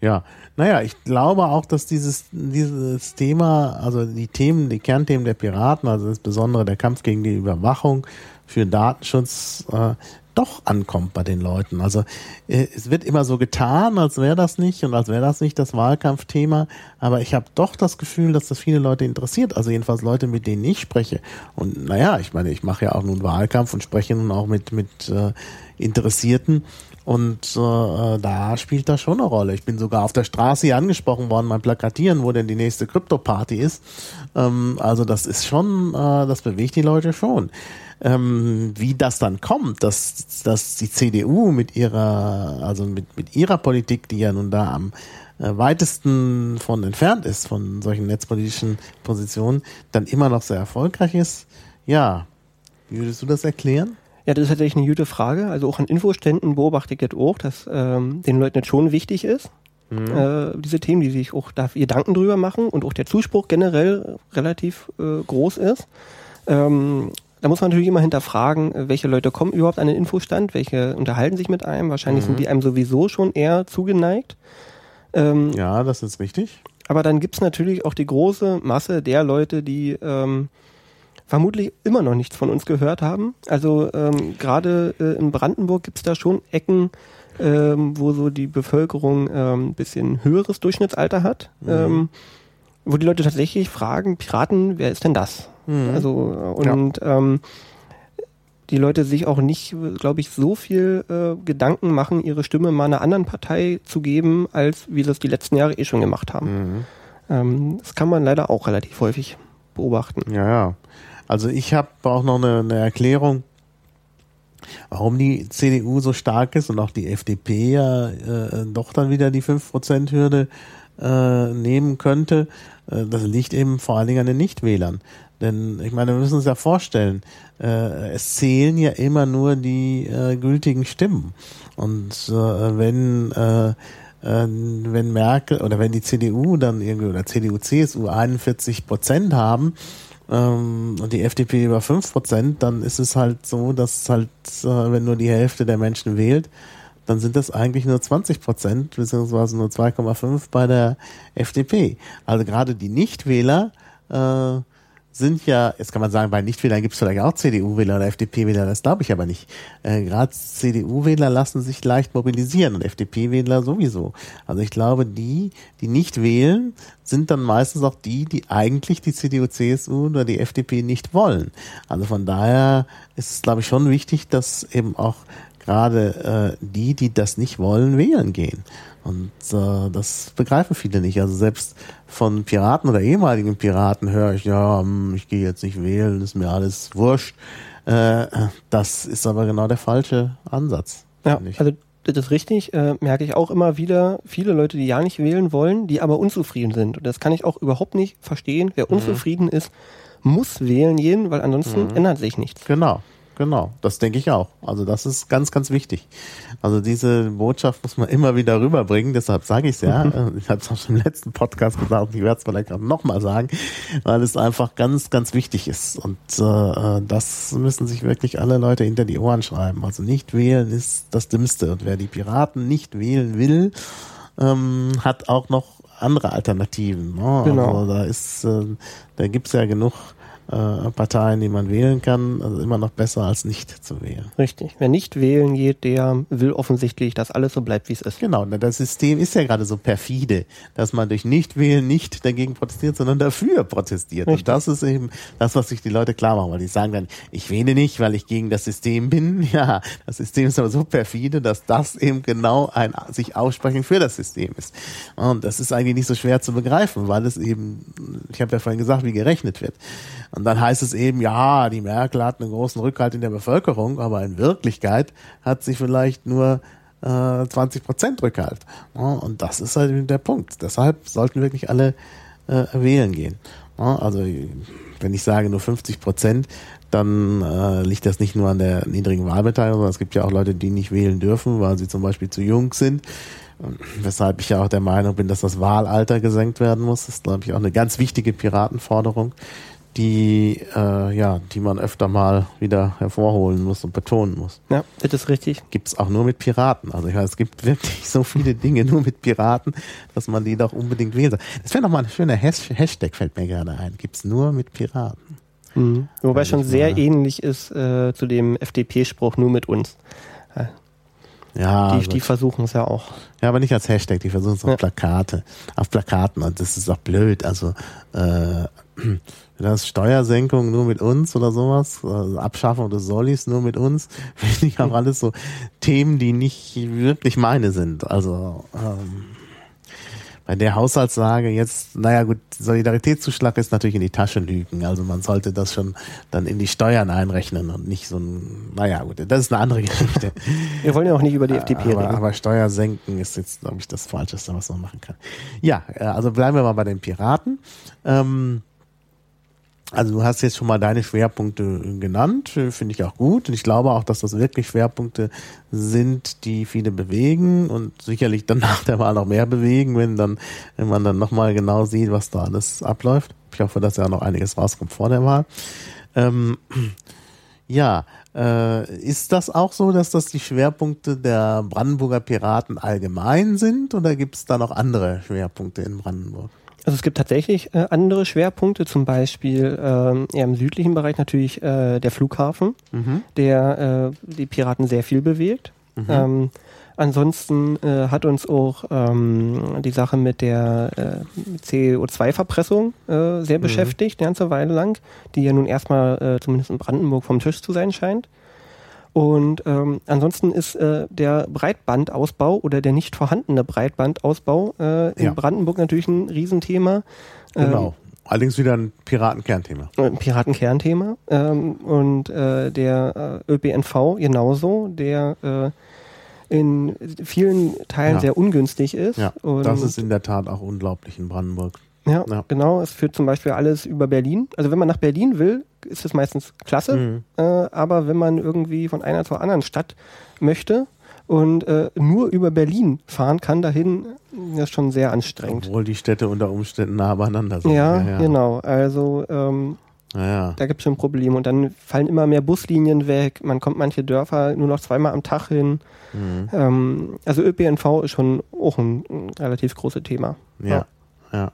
[SPEAKER 2] Ja, naja, ich glaube auch, dass dieses, dieses Thema, also die Themen, die Kernthemen der Piraten, also insbesondere der Kampf gegen die Überwachung für Datenschutz, äh, doch ankommt bei den Leuten. Also äh, es wird immer so getan, als wäre das nicht und als wäre das nicht das Wahlkampfthema, aber ich habe doch das Gefühl, dass das viele Leute interessiert, also jedenfalls Leute, mit denen ich spreche. Und naja, ich meine, ich mache ja auch nun Wahlkampf und spreche nun auch mit, mit äh, Interessierten. Und äh, da spielt das schon eine Rolle. Ich bin sogar auf der Straße hier angesprochen worden, beim Plakatieren, wo denn die nächste Krypto-Party ist. Ähm, also das ist schon, äh, das bewegt die Leute schon. Ähm, wie das dann kommt, dass, dass die CDU mit ihrer, also mit, mit ihrer Politik, die ja nun da am äh, weitesten von entfernt ist, von solchen netzpolitischen Positionen, dann immer noch sehr erfolgreich ist. Ja, wie würdest du das erklären?
[SPEAKER 3] Ja, das ist tatsächlich eine gute Frage. Also auch an Infoständen beobachte ich jetzt auch, dass ähm, den Leuten jetzt schon wichtig ist. Äh, diese Themen, die sich auch da Gedanken drüber machen und auch der Zuspruch generell relativ äh, groß ist. Ähm, da muss man natürlich immer hinterfragen, welche Leute kommen überhaupt an den Infostand, welche unterhalten sich mit einem. Wahrscheinlich sind die einem sowieso schon eher zugeneigt. Ähm,
[SPEAKER 2] Ja, das ist richtig.
[SPEAKER 3] aber dann gibt's natürlich auch die große Masse der Leute, die ähm, vermutlich immer noch nichts von uns gehört haben. Also ähm, gerade äh, in Brandenburg gibt es da schon Ecken, ähm, wo so die Bevölkerung ähm, ein bisschen höheres Durchschnittsalter hat, mhm. ähm, wo die Leute tatsächlich fragen, Piraten, wer ist denn das? Mhm. Also und ja. ähm, die Leute sich auch nicht, glaube ich, so viel äh, Gedanken machen, ihre Stimme mal einer anderen Partei zu geben, als wie sie es die letzten Jahre eh schon gemacht haben. Mhm. Ähm, das kann man leider auch relativ häufig beobachten.
[SPEAKER 2] Ja, ja. Also ich habe auch noch eine, eine Erklärung, warum die CDU so stark ist und auch die FDP ja äh, doch dann wieder die 5%-Hürde äh, nehmen könnte. Äh, das liegt eben vor allen Dingen an den Nichtwählern. Denn ich meine, wir müssen uns ja vorstellen, äh, es zählen ja immer nur die äh, gültigen Stimmen. Und äh, wenn äh, äh, wenn Merkel oder wenn die CDU dann irgendwie oder CDU, CSU 41 Prozent haben ähm, und die FDP über 5 Prozent, dann ist es halt so, dass halt, äh, wenn nur die Hälfte der Menschen wählt, dann sind das eigentlich nur 20 Prozent, beziehungsweise nur 2,5 bei der FDP. Also gerade die Nichtwähler äh, sind ja, jetzt kann man sagen, bei Nichtwählern gibt es vielleicht auch CDU-Wähler oder FDP-Wähler, das glaube ich aber nicht. Äh, Gerade CDU-Wähler lassen sich leicht mobilisieren und FDP-Wähler sowieso. Also ich glaube, die, die nicht wählen, sind dann meistens auch die, die eigentlich die CDU, CSU oder die FDP nicht wollen. Also von daher ist es, glaube ich, schon wichtig, dass eben auch gerade äh, die, die das nicht wollen, wählen gehen. Und äh, das begreifen viele nicht. Also selbst von Piraten oder ehemaligen Piraten höre ich, ja, hm, ich gehe jetzt nicht wählen, ist mir alles wurscht. Äh, das ist aber genau der falsche Ansatz.
[SPEAKER 3] Ja, also das ist richtig, äh, merke ich auch immer wieder viele Leute, die ja nicht wählen wollen, die aber unzufrieden sind. Und das kann ich auch überhaupt nicht verstehen. Wer mhm. unzufrieden ist, muss wählen gehen, weil ansonsten mhm. ändert sich nichts.
[SPEAKER 2] Genau. Genau, das denke ich auch. Also das ist ganz, ganz wichtig. Also diese Botschaft muss man immer wieder rüberbringen, deshalb sage ich es ja. Ich habe es auch schon im letzten Podcast gesagt und ich werde es vielleicht auch nochmal sagen, weil es einfach ganz, ganz wichtig ist. Und äh, das müssen sich wirklich alle Leute hinter die Ohren schreiben. Also nicht wählen ist das Dümmste. Und wer die Piraten nicht wählen will, ähm, hat auch noch andere Alternativen. Ne? Genau. Also da ist, äh, da gibt's ja genug äh, Parteien, die man wählen kann. Also immer noch besser als nicht zu wählen.
[SPEAKER 3] Richtig. Wer nicht wählen geht, der will offensichtlich, dass alles so bleibt, wie es ist.
[SPEAKER 2] Genau. Das System ist ja gerade so perfide, dass man durch Nichtwählen nicht dagegen protestiert, sondern dafür protestiert. Richtig. Und das ist eben das, was sich die Leute klar machen, weil die sagen dann, ich wähle nicht, weil ich gegen das System bin. Ja, das System ist aber so perfide, dass das eben genau ein sich aussprechen für das System ist. Und das ist eigentlich nicht so schwer zu begreifen, weil es eben, ich habe ja vorhin gesagt, wie gerechnet wird. Und dann heißt es eben, ja, die Merkel hat einen großen Rückhalt in der Bevölkerung, aber in Wirklichkeit hat sie vielleicht nur äh, 20 Prozent Rückhalt. und das ist halt der Punkt. Deshalb sollten wirklich alle äh, wählen gehen. also wenn ich sage nur 50 Prozent, dann äh, liegt das nicht nur an der niedrigen Wahlbeteiligung, sondern es gibt ja auch Leute, die nicht wählen dürfen, weil sie zum Beispiel zu jung sind. Weshalb ich ja auch der Meinung bin, dass das Wahlalter gesenkt werden muss. Das ist, glaube ich, auch eine ganz wichtige Piratenforderung die, äh, ja, die man öfter mal wieder hervorholen muss und betonen muss.
[SPEAKER 3] Ja, das ist richtig.
[SPEAKER 2] Gibt es auch nur mit Piraten. Also ich weiß, es gibt wirklich so viele Dinge nur mit Piraten, dass man die doch unbedingt wählen soll. Das wäre noch mal ein schöner Hashtag, fällt mir gerade ein. Gibt es nur mit Piraten.
[SPEAKER 3] Mhm. Wobei schon sehr ähnlich ist äh, zu dem FDP-Spruch nur mit uns. Ja, die, die versuchen es ja auch.
[SPEAKER 2] Ja, aber nicht als Hashtag, die versuchen es auf ja. Plakate, auf Plakaten und das ist auch blöd. Also äh, das Steuersenkung nur mit uns oder sowas, also Abschaffung des Sollis nur mit uns, finde ich auch alles so Themen, die nicht wirklich meine sind. Also ähm, bei der Haushaltslage jetzt, naja gut, Solidaritätszuschlag ist natürlich in die Tasche lügen. Also man sollte das schon dann in die Steuern einrechnen und nicht so ein, naja gut, das ist eine andere Geschichte.
[SPEAKER 3] Wir wollen ja auch nicht über die FDP
[SPEAKER 2] aber,
[SPEAKER 3] reden.
[SPEAKER 2] Aber Steuer senken ist jetzt, glaube ich, das Falscheste, was man machen kann. Ja, äh, also bleiben wir mal bei den Piraten. Ähm, also du hast jetzt schon mal deine Schwerpunkte genannt, finde ich auch gut. Und ich glaube auch, dass das wirklich Schwerpunkte sind, die viele bewegen und sicherlich dann nach der Wahl noch mehr bewegen, wenn dann, wenn man dann nochmal genau sieht, was da alles abläuft. Ich hoffe, dass ja noch einiges rauskommt vor der Wahl. Ähm, ja, äh, ist das auch so, dass das die Schwerpunkte der Brandenburger Piraten allgemein sind oder gibt es da noch andere Schwerpunkte in Brandenburg?
[SPEAKER 3] Also es gibt tatsächlich äh, andere Schwerpunkte, zum Beispiel ähm, eher im südlichen Bereich natürlich äh, der Flughafen,
[SPEAKER 2] Mhm.
[SPEAKER 3] der äh, die Piraten sehr viel bewegt.
[SPEAKER 2] Mhm.
[SPEAKER 3] Ähm, ansonsten äh, hat uns auch ähm, die Sache mit der äh, CO2-Verpressung äh, sehr
[SPEAKER 2] Mhm.
[SPEAKER 3] beschäftigt, eine ganze Weile lang, die ja nun erstmal zumindest in Brandenburg vom Tisch zu sein scheint. Und ähm, ansonsten ist äh, der Breitbandausbau oder der nicht vorhandene Breitbandausbau äh, in
[SPEAKER 2] Ja.
[SPEAKER 3] Brandenburg natürlich ein Riesenthema. Ähm,
[SPEAKER 2] Genau. Allerdings wieder ein Piratenkernthema.
[SPEAKER 3] ein Piratenkernthema. Ähm, und äh, der äh, ÖPNV genauso, der äh, in vielen Teilen
[SPEAKER 2] Ja.
[SPEAKER 3] sehr ungünstig ist.
[SPEAKER 2] Ja, das ist in der Tat auch unglaublich in Brandenburg.
[SPEAKER 3] Ja,
[SPEAKER 2] ja.
[SPEAKER 3] genau. Es führt zum Beispiel alles über Berlin. Also wenn man nach Berlin will, ist es meistens klasse.
[SPEAKER 2] Mhm.
[SPEAKER 3] Äh, aber wenn man irgendwie von einer zur anderen Stadt möchte und äh, nur über Berlin fahren kann dahin, das ist schon sehr anstrengend.
[SPEAKER 2] Obwohl die Städte unter Umständen nah beieinander sind.
[SPEAKER 3] Ja,
[SPEAKER 2] ja.
[SPEAKER 3] genau. Also ähm,
[SPEAKER 2] Ja, ja.
[SPEAKER 3] da gibt es schon Probleme. Und dann fallen immer mehr Buslinien weg. Man kommt manche Dörfer nur noch zweimal am Tag hin.
[SPEAKER 2] Mhm.
[SPEAKER 3] Ähm, also ÖPNV ist schon auch ein, ein relativ großes Thema.
[SPEAKER 2] Ja, ja.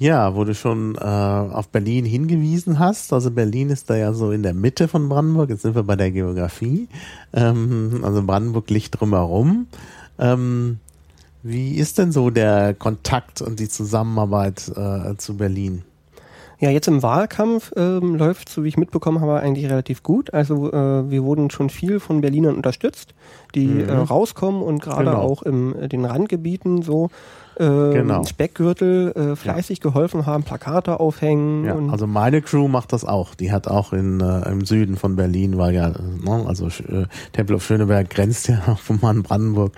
[SPEAKER 2] Ja, wo du schon äh, auf Berlin hingewiesen hast. Also Berlin ist da ja so in der Mitte von Brandenburg. Jetzt sind wir bei der Geografie. Ähm, also Brandenburg liegt drumherum. Ähm, wie ist denn so der Kontakt und die Zusammenarbeit äh, zu Berlin?
[SPEAKER 3] Ja, jetzt im Wahlkampf ähm, läuft, so wie ich mitbekommen habe, eigentlich relativ gut. Also äh, wir wurden schon viel von Berlinern unterstützt, die
[SPEAKER 2] Mhm.
[SPEAKER 3] äh, rauskommen und gerade
[SPEAKER 2] Genau.
[SPEAKER 3] auch in äh, den Randgebieten so ähm,
[SPEAKER 2] Genau.
[SPEAKER 3] Speckgürtel äh, fleißig geholfen haben, Plakate aufhängen.
[SPEAKER 2] Ja, also meine Crew macht das auch. Die hat auch in, äh, im Süden von Berlin, weil ja, ne, also äh, Tempelhof Schöneberg grenzt ja auch an Brandenburg.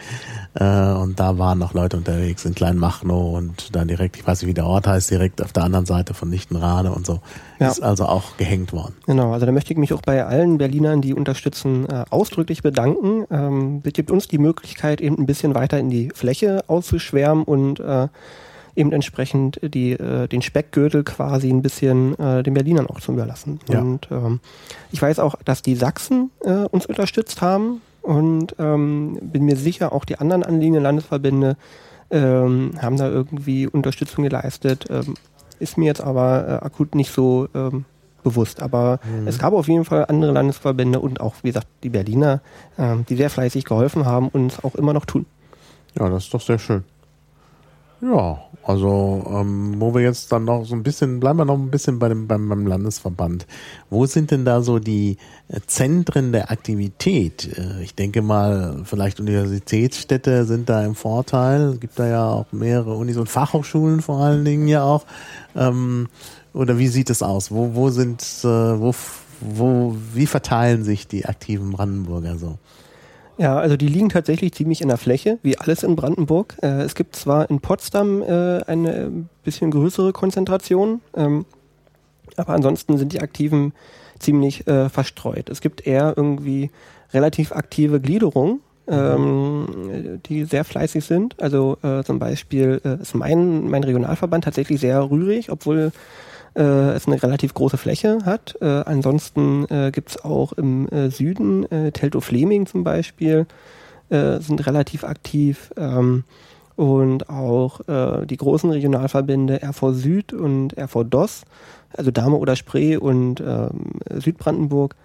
[SPEAKER 2] Äh, und da waren noch Leute unterwegs in Kleinmachnow und dann direkt, ich weiß nicht, wie der Ort heißt, direkt auf der anderen Seite von Lichtenrade und so.
[SPEAKER 3] Ja.
[SPEAKER 2] Ist also auch gehängt worden.
[SPEAKER 3] Genau, also da möchte ich mich auch bei allen Berlinern, die unterstützen, äh, ausdrücklich bedanken. Ähm, das gibt uns die Möglichkeit, eben ein bisschen weiter in die Fläche auszuschwärmen und äh, eben entsprechend die, äh, den Speckgürtel quasi ein bisschen äh, den Berlinern auch zu überlassen.
[SPEAKER 2] Ja.
[SPEAKER 3] Und ähm, ich weiß auch, dass die Sachsen äh, uns unterstützt haben und ähm, bin mir sicher, auch die anderen anliegenden Landesverbände ähm, haben da irgendwie Unterstützung geleistet. Ähm, ist mir jetzt aber äh, akut nicht so ähm, bewusst. Aber es gab auf jeden Fall andere Landesverbände und auch, wie gesagt, die Berliner, ähm, die sehr fleißig geholfen haben und es auch immer noch tun.
[SPEAKER 2] Ja, das ist doch sehr schön. Ja, also ähm, wo wir jetzt dann noch so ein bisschen, bleiben wir noch ein bisschen bei dem, beim, beim Landesverband. Wo sind denn da so die äh, Zentren der Aktivität? Äh, ich denke mal, vielleicht Universitätsstädte sind da im Vorteil. Es gibt da ja auch mehrere Unis und Fachhochschulen vor allen Dingen ja auch. Ähm, oder wie sieht es aus? Wo, wo sind, äh, wo, wo, wie verteilen sich die aktiven Brandenburger so?
[SPEAKER 3] Ja, also die liegen tatsächlich ziemlich in der Fläche, wie alles in Brandenburg. Äh, es gibt zwar in Potsdam äh, eine bisschen größere Konzentration, ähm, aber ansonsten sind die Aktiven ziemlich äh, verstreut. Es gibt eher irgendwie relativ aktive Gliederungen, ähm, die sehr fleißig sind. Also äh, zum Beispiel äh, ist mein, mein Regionalverband tatsächlich sehr rührig, obwohl äh, es eine relativ große Fläche hat. Äh, ansonsten äh, gibt es auch im äh, Süden, äh, Teltow-Fleming zum Beispiel, äh, sind relativ aktiv. Ähm, und auch äh, die großen Regionalverbände RV Süd und RV DOS, also Dame oder Spree und ähm, Südbrandenburg,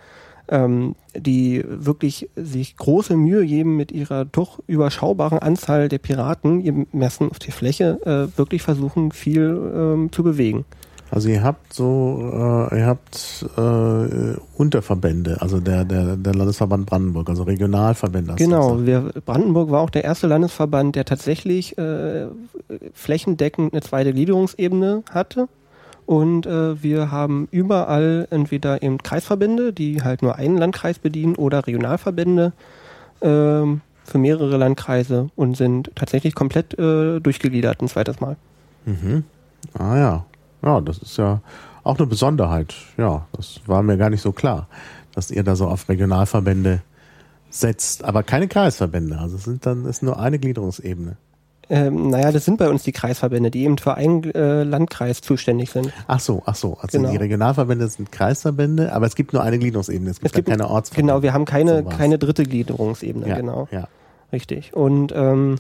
[SPEAKER 3] ähm, die wirklich sich große Mühe geben, mit ihrer doch überschaubaren Anzahl der Piraten, gemessen auf die Fläche, äh, wirklich versuchen, viel ähm, zu bewegen.
[SPEAKER 2] Also ihr habt so, äh, ihr habt äh, Unterverbände, also der, der, der Landesverband Brandenburg, also Regionalverbände.
[SPEAKER 3] Genau, wir, Brandenburg war auch der erste Landesverband, der tatsächlich äh, flächendeckend eine zweite Gliederungsebene hatte. Und äh, wir haben überall entweder eben Kreisverbände, die halt nur einen Landkreis bedienen, oder Regionalverbände ähm, für mehrere Landkreise und sind tatsächlich komplett äh, durchgegliedert ein zweites Mal.
[SPEAKER 2] Mhm. Ah ja. Ja, das ist ja auch eine Besonderheit. Ja, das war mir gar nicht so klar, dass ihr da so auf Regionalverbände setzt, aber keine Kreisverbände. Also es sind dann ist nur eine Gliederungsebene.
[SPEAKER 3] Ähm, naja, das sind bei uns die Kreisverbände, die eben für einen äh, Landkreis zuständig sind.
[SPEAKER 2] Ach so, ach so. Also
[SPEAKER 3] Genau.
[SPEAKER 2] die Regionalverbände sind Kreisverbände, aber es gibt nur eine Gliederungsebene. Es gibt,
[SPEAKER 3] Es gibt-
[SPEAKER 2] keine Ortsverbände.
[SPEAKER 3] Genau, wir haben keine,
[SPEAKER 2] So
[SPEAKER 3] keine dritte Gliederungsebene,
[SPEAKER 2] ja,
[SPEAKER 3] genau.
[SPEAKER 2] Ja.
[SPEAKER 3] Richtig. Und ähm,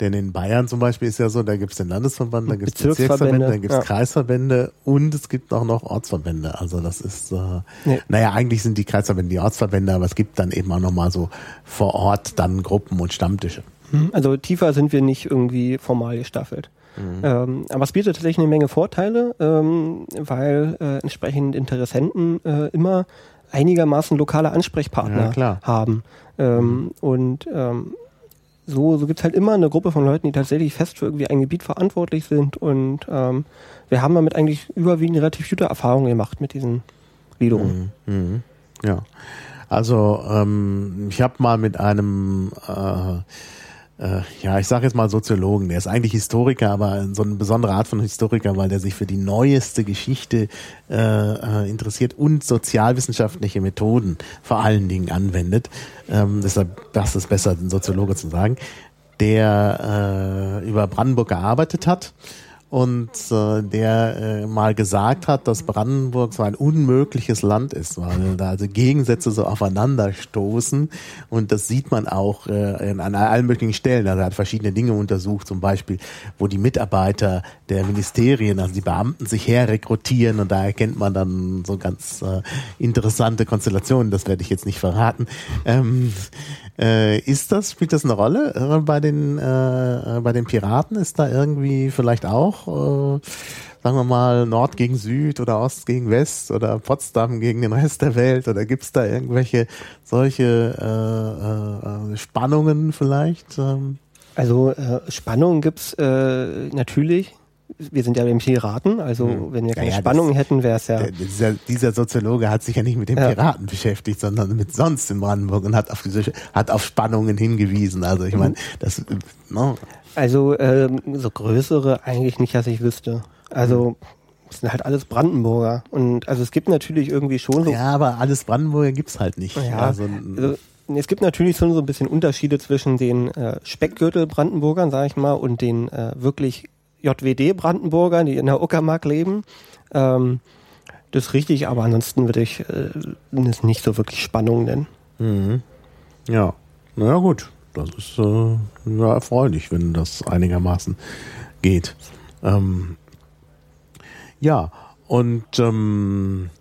[SPEAKER 2] Denn in Bayern zum Beispiel ist ja so, da gibt es den Landesverband, da gibt es
[SPEAKER 3] Bezirksverbände,
[SPEAKER 2] Bezirksverbände, da gibt es
[SPEAKER 3] ja.
[SPEAKER 2] Kreisverbände und es gibt auch noch Ortsverbände. Also das ist, äh,
[SPEAKER 3] Nee.
[SPEAKER 2] naja, eigentlich sind die Kreisverbände die Ortsverbände, aber es gibt dann eben auch nochmal so vor Ort dann Gruppen und Stammtische.
[SPEAKER 3] Also tiefer sind wir nicht irgendwie formal gestaffelt.
[SPEAKER 2] Mhm.
[SPEAKER 3] Ähm, aber es bietet tatsächlich eine Menge Vorteile, ähm, weil äh, entsprechend Interessenten äh, immer einigermaßen lokale Ansprechpartner
[SPEAKER 2] Ja,
[SPEAKER 3] haben. Ähm, Und ähm, so, so gibt es halt immer eine Gruppe von Leuten, die tatsächlich fest für irgendwie ein Gebiet verantwortlich sind. Und ähm, wir haben damit eigentlich überwiegend relativ gute Erfahrungen gemacht mit diesen Gliederungen.
[SPEAKER 2] Mhm. Ja. Also ähm, ich habe mal mit einem, äh, äh, ja, ich sage jetzt mal Soziologen, der ist eigentlich Historiker, aber so eine besondere Art von Historiker, weil der sich für die neueste Geschichte äh, äh, interessiert und sozialwissenschaftliche Methoden vor allen Dingen anwendet. Ähm, deshalb das ist besser, den Soziologe zu sagen, der äh, über Brandenburg gearbeitet hat und äh, der äh, mal gesagt hat, dass Brandenburg so ein unmögliches Land ist, weil da also Gegensätze so aufeinander stoßen und das sieht man auch äh, an allen möglichen Stellen. Also er hat verschiedene Dinge untersucht, zum Beispiel, wo die Mitarbeiter der Ministerien, also die Beamten sich herrekrutieren und da erkennt man dann so ganz äh, interessante Konstellationen, das werde ich jetzt nicht verraten. Ähm, äh, ist das, spielt das eine Rolle äh, bei den äh, bei den Piraten? Ist da irgendwie vielleicht auch, äh, sagen wir mal, Nord gegen Süd oder Ost gegen West oder Potsdam gegen den Rest der Welt? Oder gibt es da irgendwelche solche äh, äh, Spannungen vielleicht? Ähm,
[SPEAKER 3] Also äh, Spannungen gibt's äh, natürlich. Wir sind ja beim Piraten, also
[SPEAKER 2] Hm.
[SPEAKER 3] wenn wir keine
[SPEAKER 2] Ja, ja,
[SPEAKER 3] Spannungen
[SPEAKER 2] das-
[SPEAKER 3] hätten, wäre es ja.
[SPEAKER 2] dieser, dieser Soziologe hat sich ja nicht mit den. Piraten beschäftigt, sondern mit sonst in Brandenburg und hat auf diese hat auf Spannungen hingewiesen. Also ich meine, das äh, no,
[SPEAKER 3] Also ähm, so größere eigentlich nicht, dass ich wüsste. Also es sind halt alles Brandenburger. Und also es gibt natürlich irgendwie schon so.
[SPEAKER 2] ja, aber alles Brandenburger gibt's halt nicht.
[SPEAKER 3] Ja,
[SPEAKER 2] Also,
[SPEAKER 3] also, es gibt natürlich schon so ein bisschen Unterschiede zwischen den äh, Speckgürtel-Brandenburgern, sag ich mal, und den äh, wirklich JWD-Brandenburgern, die in der Uckermark leben. Ähm, das ist richtig, aber ansonsten würde ich äh, nicht so wirklich Spannung nennen.
[SPEAKER 2] Mhm. Ja, naja gut, das ist äh, ja, erfreulich, wenn das einigermaßen geht. Ähm, ja, und ähm, äh,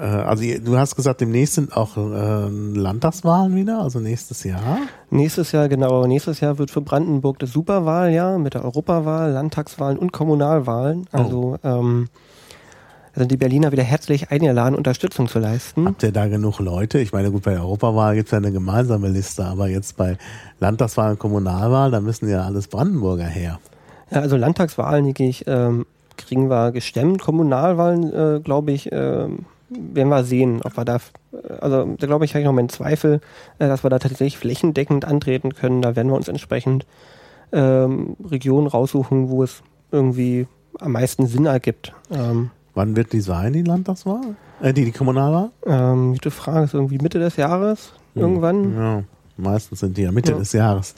[SPEAKER 2] also ihr- du hast gesagt, demnächst sind auch äh, Landtagswahlen wieder, also nächstes Jahr.
[SPEAKER 3] Nächstes Jahr, genau, nächstes Jahr wird für Brandenburg das Superwahljahr mit der Europawahl, Landtagswahlen und Kommunalwahlen. Also ähm, sind die Berliner wieder herzlich eingeladen, Unterstützung zu leisten.
[SPEAKER 2] Habt ihr da genug Leute? Ich meine, gut, bei der Europawahl gibt's ja eine gemeinsame Liste, aber jetzt bei Landtagswahl und Kommunalwahl, da müssen ja alles Brandenburger her.
[SPEAKER 3] Ja, also Landtagswahlen, denke ich, ähm, kriegen wir gestemmt. Kommunalwahlen, äh, glaube ich, ähm, werden wir sehen, ob wir da, also da glaube ich, habe ich noch meinen Zweifel, äh, dass wir da tatsächlich flächendeckend antreten können. Da werden wir uns entsprechend ähm, Regionen raussuchen, wo es irgendwie am meisten Sinn ergibt. Ähm,
[SPEAKER 2] Wann wird die sein, die Landtagswahl? Äh, die, die Kommunalwahl?
[SPEAKER 3] ähm, gute Frage, ist irgendwie Mitte des Jahres irgendwann.
[SPEAKER 2] Ja, meistens sind die ja Mitte
[SPEAKER 3] Ja.
[SPEAKER 2] des Jahres.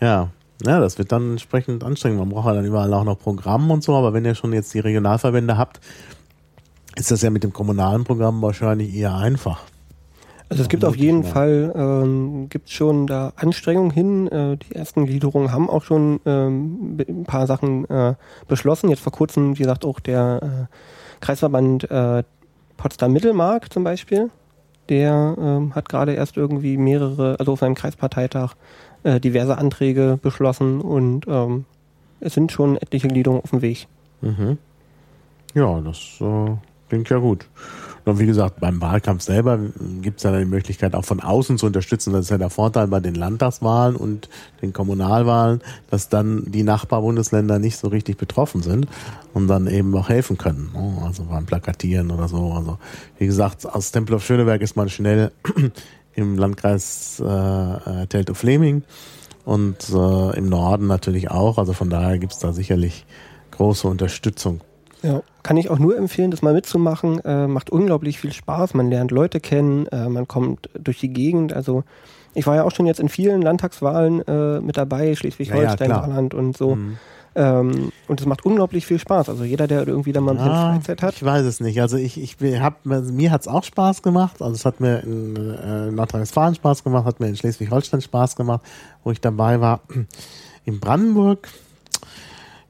[SPEAKER 2] Ja. Ja, das wird dann entsprechend anstrengend. Man braucht ja dann überall auch noch Programm und so, aber wenn ihr schon jetzt die Regionalverbände habt, ist das ja mit dem kommunalen Programm wahrscheinlich eher einfach.
[SPEAKER 3] Also es gibt auf jeden
[SPEAKER 2] wirklich,
[SPEAKER 3] Fall, ähm, gibt schon da Anstrengungen hin. Äh, die ersten Gliederungen haben auch schon ähm, ein paar Sachen äh, beschlossen. Jetzt vor kurzem, wie gesagt, auch der äh, Kreisverband äh, Potsdam-Mittelmark zum Beispiel. Der ähm, hat gerade erst irgendwie mehrere, also auf seinem Kreisparteitag, äh, diverse Anträge beschlossen und ähm, es sind schon etliche Gliederungen auf dem Weg.
[SPEAKER 2] Mhm. Ja, das äh, klingt ja gut. Und wie gesagt, beim Wahlkampf selber gibt es ja dann die Möglichkeit, auch von außen zu unterstützen. Das ist ja der Vorteil bei den Landtagswahlen und den Kommunalwahlen, dass dann die Nachbarbundesländer nicht so richtig betroffen sind und dann eben auch helfen können. ne? Also beim Plakatieren oder so. Also wie gesagt, aus Tempelhof Schöneberg ist man schnell im Landkreis äh, Teltow-Fleming und äh, im Norden natürlich auch. Also von daher gibt es da sicherlich große Unterstützung.
[SPEAKER 3] Ja, kann ich auch nur empfehlen, das mal mitzumachen. Äh, macht unglaublich viel Spaß. Man lernt Leute kennen, äh, man kommt durch die Gegend. Also ich war ja auch schon jetzt in vielen Landtagswahlen äh, mit dabei, Schleswig-Holstein,
[SPEAKER 2] Ja.
[SPEAKER 3] Saarland und so.
[SPEAKER 2] Mhm.
[SPEAKER 3] Ähm, und es macht unglaublich viel Spaß. Also jeder, der irgendwie da mal ein bisschen
[SPEAKER 2] Ah,
[SPEAKER 3] Freizeit hat.
[SPEAKER 2] Ich weiß es nicht. Also ich, ich hab, mir hat's auch Spaß gemacht. Also es hat mir in äh, Nordrhein-Westfalen Spaß gemacht, hat mir in Schleswig-Holstein Spaß gemacht, wo ich dabei war. in Brandenburg,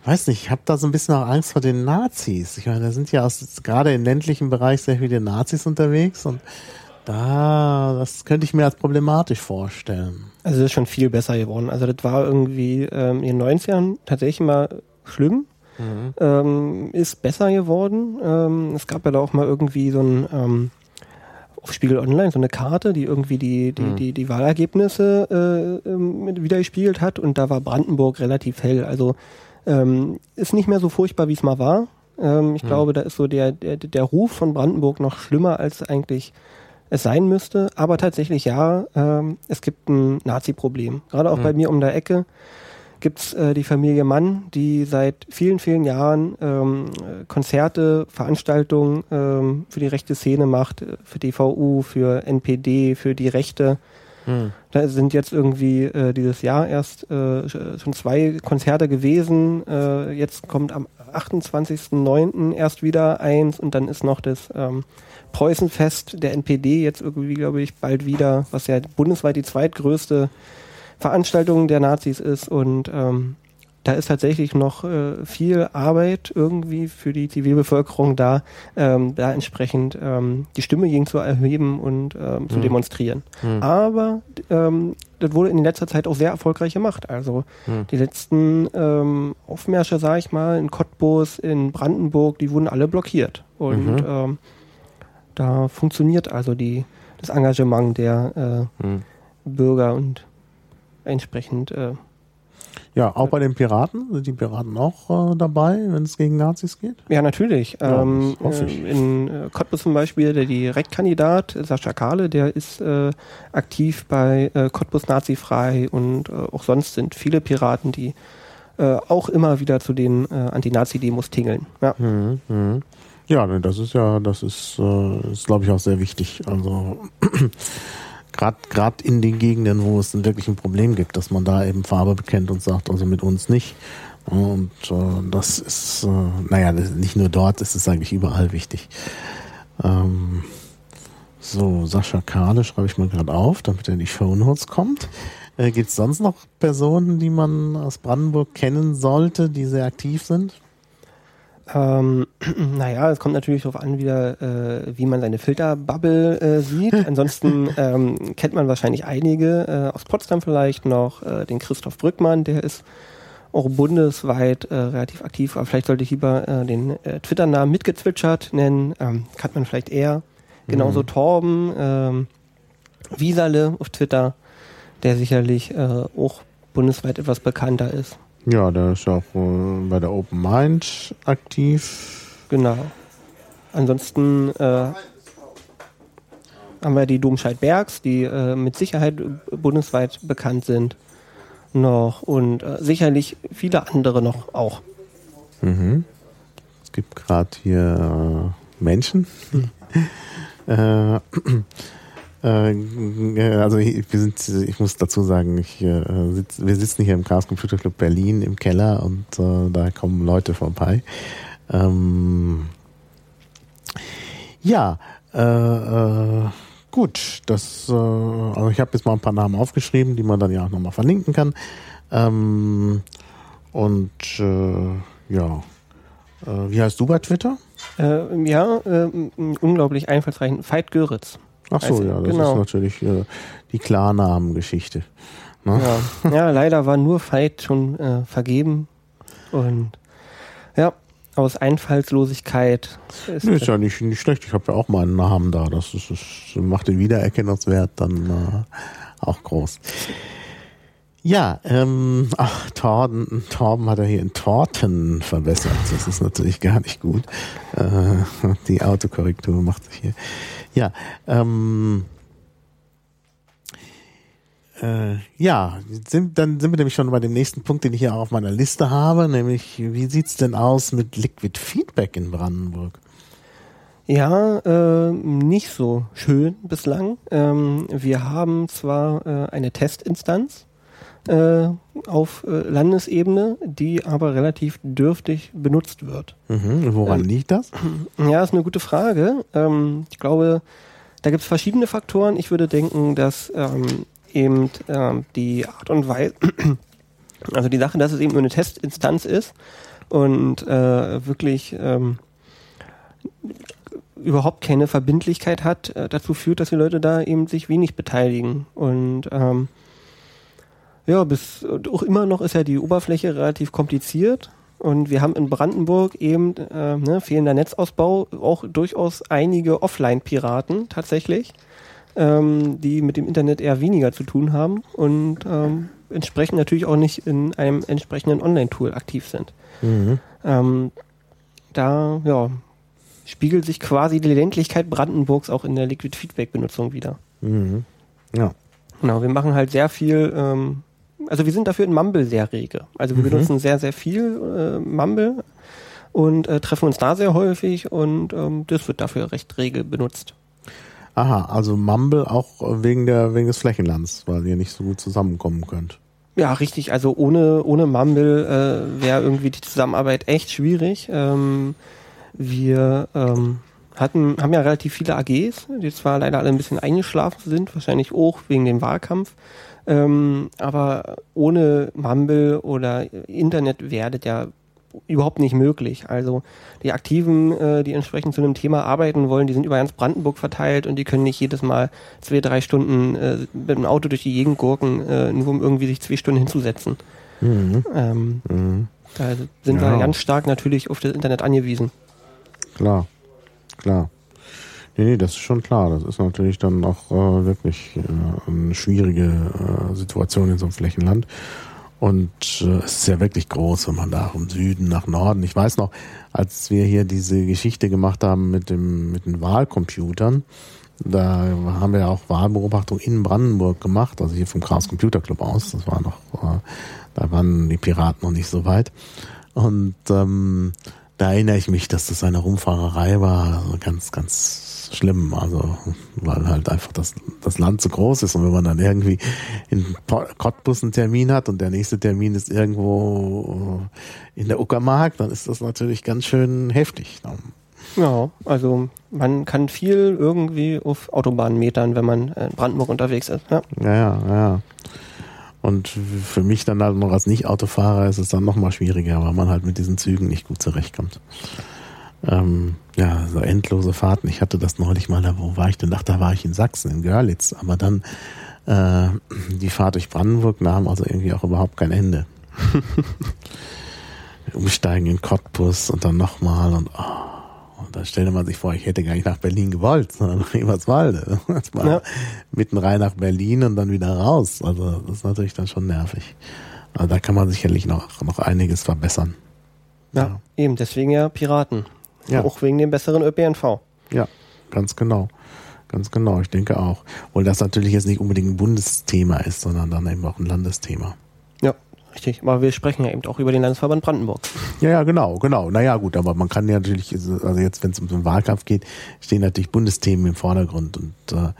[SPEAKER 2] weiß nicht, ich habe da so ein bisschen auch Angst vor den Nazis. Ich meine, da sind ja aus, gerade im ländlichen Bereich sehr viele Nazis unterwegs und da, das könnte ich mir als problematisch vorstellen.
[SPEAKER 3] Also das ist schon viel besser geworden. Also das war irgendwie ähm, in den 90ern tatsächlich mal schlimm. Mhm. Ähm, ist besser geworden. Ähm, es gab ja da auch mal irgendwie so ein ähm, auf Spiegel Online so eine Karte, die irgendwie die, die, mhm. die, die Wahlergebnisse äh, ähm, wiedergespiegelt hat und da war Brandenburg relativ hell. Also ähm, ist nicht mehr so furchtbar, wie es mal war. Ähm, ich mhm. glaube, da ist so der, der, der Ruf von Brandenburg noch schlimmer als eigentlich es sein müsste. Aber tatsächlich ja, ähm, es gibt ein Nazi-Problem. Gerade auch mhm. bei mir um der Ecke gibt's äh, die Familie Mann, die seit vielen, vielen Jahren ähm, Konzerte, Veranstaltungen ähm, für die rechte Szene macht, äh, für DVU, für NPD, für die Rechte. Da sind jetzt irgendwie äh, dieses Jahr erst äh, schon zwei Konzerte gewesen. Äh, jetzt kommt am 28.09. erst wieder eins und dann ist noch das ähm, Preußenfest der NPD jetzt irgendwie, glaube ich, bald wieder, was ja bundesweit die zweitgrößte Veranstaltung der Nazis ist und ähm, da ist tatsächlich noch äh, viel Arbeit irgendwie für die Zivilbevölkerung da, ähm, da entsprechend ähm, die Stimme gegen zu erheben und ähm, zu mhm. demonstrieren. Mhm. Aber ähm, das wurde in letzter Zeit auch sehr erfolgreich gemacht. Also mhm. die letzten ähm, Aufmärsche, sage ich mal, in Cottbus, in Brandenburg, die wurden alle blockiert. Und mhm. ähm, da funktioniert also die, das Engagement der äh, mhm. Bürger und entsprechend. Äh,
[SPEAKER 2] ja, auch bei den Piraten sind die Piraten auch äh, dabei, wenn es gegen Nazis geht?
[SPEAKER 3] Ja, natürlich. Ja, ähm, äh, in äh, Cottbus zum Beispiel, der Direktkandidat Sascha Kahle, der ist äh, aktiv bei äh, Cottbus Nazifrei und äh, auch sonst sind viele Piraten, die äh, auch immer wieder zu den äh, Anti-Nazi-Demos tingeln. Ja. Mhm,
[SPEAKER 2] mh. ja, ne, das ist ja, das ist, äh, ist glaube ich auch sehr wichtig. Also gerade in den Gegenden, wo es wirklich ein Problem gibt, dass man da eben Farbe bekennt und sagt, also mit uns nicht. Und äh, das ist, äh, naja, nicht nur dort, es ist eigentlich überall wichtig. Ähm, so, Sascha Kahle schreibe ich mal gerade auf, damit er in die Show Notes kommt. Äh, Gibt es sonst noch Personen, die man aus Brandenburg kennen sollte, die sehr aktiv sind?
[SPEAKER 3] Ähm, naja, es kommt natürlich darauf an, wieder, äh, wie man seine Filterbubble äh, sieht. Ansonsten ähm, kennt man wahrscheinlich einige, äh, aus Potsdam vielleicht noch, äh, den Christoph Brückmann, der ist auch bundesweit äh, relativ aktiv, aber vielleicht sollte ich lieber äh, den Twitter-Namen mitgezwitschert nennen, ähm, kann man vielleicht eher. Genauso mhm. Torben, ähm, Wieserle auf Twitter, der sicherlich auch bundesweit etwas bekannter ist.
[SPEAKER 2] Ja, der ist auch äh, bei der Open Mind aktiv.
[SPEAKER 3] Genau. Ansonsten äh, haben wir die Domscheit Bergs, die äh, mit Sicherheit bundesweit bekannt sind. Noch und äh, sicherlich viele andere noch auch.
[SPEAKER 2] Mhm. Es gibt gerade hier äh, Menschen. Hm. Äh, also wir sind, ich muss dazu sagen, ich, äh, wir sitzen hier im Chaos Computer Club Berlin im Keller und äh, da kommen Leute vorbei. Ähm, ja, äh, äh, gut, das, äh, also ich habe jetzt mal ein paar Namen aufgeschrieben, die man dann ja auch nochmal verlinken kann. Ähm, und ja, wie heißt du bei Twitter?
[SPEAKER 3] ja, unglaublich einfallsreich. Veit Göritz.
[SPEAKER 2] Ach so, also, ja, das genau. ist natürlich äh, die Klarnamengeschichte.
[SPEAKER 3] Ne? Ja. ja, leider war nur Veit schon äh, vergeben und ja, aus Einfallslosigkeit.
[SPEAKER 2] Ist, nee, ist ja nicht, nicht schlecht. Ich habe ja auch mal einen Namen da. Das, ist, das macht den Wiedererkennungswert dann äh, auch groß. Ja, ähm, ach, Torben, Torben hat er hier in Torten verbessert. Das ist natürlich gar nicht gut. Äh, die Autokorrektur macht sich hier. Ja, ähm, äh, ja, sind, dann sind wir nämlich schon bei dem nächsten Punkt, den ich hier auch auf meiner Liste habe, nämlich wie sieht's denn aus mit Liquid Feedback in Brandenburg?
[SPEAKER 3] Ja, äh, nicht so schön bislang. Ähm, wir haben zwar äh, eine Testinstanz äh, auf äh, Landesebene, die aber relativ dürftig benutzt wird.
[SPEAKER 2] Mhm. Woran ähm, liegt das?
[SPEAKER 3] Ja, ist eine gute Frage. Ähm, ich glaube, da gibt es verschiedene Faktoren. Ich würde denken, dass ähm, eben ähm, die Art und Weise Also die Sache, dass es eben nur eine Testinstanz ist und äh, wirklich ähm, überhaupt keine Verbindlichkeit hat, äh, dazu führt, dass die Leute da eben sich wenig beteiligen. Und ähm, ja, bis auch immer noch ist ja die Oberfläche relativ kompliziert. Und wir haben in Brandenburg eben äh, ne, fehlender Netzausbau auch durchaus einige Offline-Piraten tatsächlich, ähm, die mit dem Internet eher weniger zu tun haben und ähm, entsprechend natürlich auch nicht in einem entsprechenden Online-Tool aktiv sind.
[SPEAKER 2] Mhm.
[SPEAKER 3] Ähm, da ja, spiegelt sich quasi die Ländlichkeit Brandenburgs auch in der Liquid Feedback-Benutzung wieder.
[SPEAKER 2] Mhm. Ja.
[SPEAKER 3] Genau, wir machen halt sehr viel, ähm, also wir sind dafür in Mumble sehr rege. Also wir
[SPEAKER 2] Mhm.
[SPEAKER 3] benutzen sehr, sehr viel äh, Mumble und äh, treffen uns da sehr häufig und ähm, das wird dafür recht rege benutzt.
[SPEAKER 2] Aha, also Mumble auch wegen der wegen des Flächenlands, weil ihr nicht so gut zusammenkommen könnt.
[SPEAKER 3] Ja, richtig. Also ohne, ohne Mumble äh, wäre irgendwie die Zusammenarbeit echt schwierig. Ähm, wir ähm, hatten, haben ja relativ viele AGs, die zwar leider alle ein bisschen eingeschlafen sind, wahrscheinlich auch wegen dem Wahlkampf. Ähm, aber ohne Mumble oder Internet wäre das ja überhaupt nicht möglich. Also die Aktiven, äh, die entsprechend zu einem Thema arbeiten wollen, die sind über ganz Brandenburg verteilt und die können nicht jedes Mal zwei, drei Stunden äh, mit dem Auto durch die Gegend gurken, äh, nur um irgendwie sich zwei Stunden hinzusetzen.
[SPEAKER 2] Mhm.
[SPEAKER 3] Ähm,
[SPEAKER 2] Mhm.
[SPEAKER 3] da sind
[SPEAKER 2] Ja.
[SPEAKER 3] wir ganz stark natürlich auf das Internet angewiesen.
[SPEAKER 2] Klar, klar. Nee, nee, das ist schon klar. Das ist natürlich dann auch äh, wirklich äh, eine schwierige äh, Situation in so einem Flächenland. Und äh, es ist ja wirklich groß, wenn man da vom Süden nach Norden. Ich weiß noch, als wir hier diese Geschichte gemacht haben mit dem mit den Wahlcomputern, da haben wir auch Wahlbeobachtung in Brandenburg gemacht, also hier vom Chaos Computer Club aus. Das war noch, äh, da waren die Piraten noch nicht so weit. Und ähm, da erinnere ich mich, dass das eine Rumfahrerei war, also ganz, ganz schlimm. Also, weil halt einfach das, das Land so groß ist und wenn man dann irgendwie in Cottbus einen Termin hat und der nächste Termin ist irgendwo äh, in der Uckermark, dann ist das natürlich ganz schön heftig. ne?
[SPEAKER 3] Ja, also man kann viel irgendwie auf Autobahnen metern, wenn man in Brandenburg unterwegs ist. Ja.
[SPEAKER 2] Ja, ja, ja. Und für mich dann halt noch als Nicht-Autofahrer ist es dann noch mal schwieriger, weil man halt mit diesen Zügen nicht gut zurechtkommt. Ähm, ja, so endlose Fahrten. Ich hatte das neulich mal, da wo war ich denn? Ach, da war ich in Sachsen, in Görlitz. Aber dann äh, die Fahrt durch Brandenburg nahm also irgendwie auch überhaupt kein Ende. Umsteigen in Cottbus und dann nochmal und oh, und da stellte man sich vor, ich hätte gar nicht nach Berlin gewollt, sondern nach Eberswalde. Das war
[SPEAKER 3] Ja.
[SPEAKER 2] mitten rein nach Berlin und dann wieder raus. Also das ist natürlich dann schon nervig. Also da kann man sicherlich noch, noch einiges verbessern.
[SPEAKER 3] ja, eben, deswegen ja Piraten.
[SPEAKER 2] Ja.
[SPEAKER 3] Auch wegen dem besseren ÖPNV.
[SPEAKER 2] Ja, ganz genau. Ganz genau, ich denke auch. Weil das natürlich jetzt nicht unbedingt ein Bundesthema ist, sondern dann eben auch ein Landesthema.
[SPEAKER 3] Ja, richtig. Aber wir sprechen ja eben auch über den Landesverband Brandenburg.
[SPEAKER 2] Ja, ja, genau, genau. Naja, gut, aber man kann ja natürlich, also jetzt, wenn es um den Wahlkampf geht, stehen natürlich Bundesthemen im Vordergrund und äh,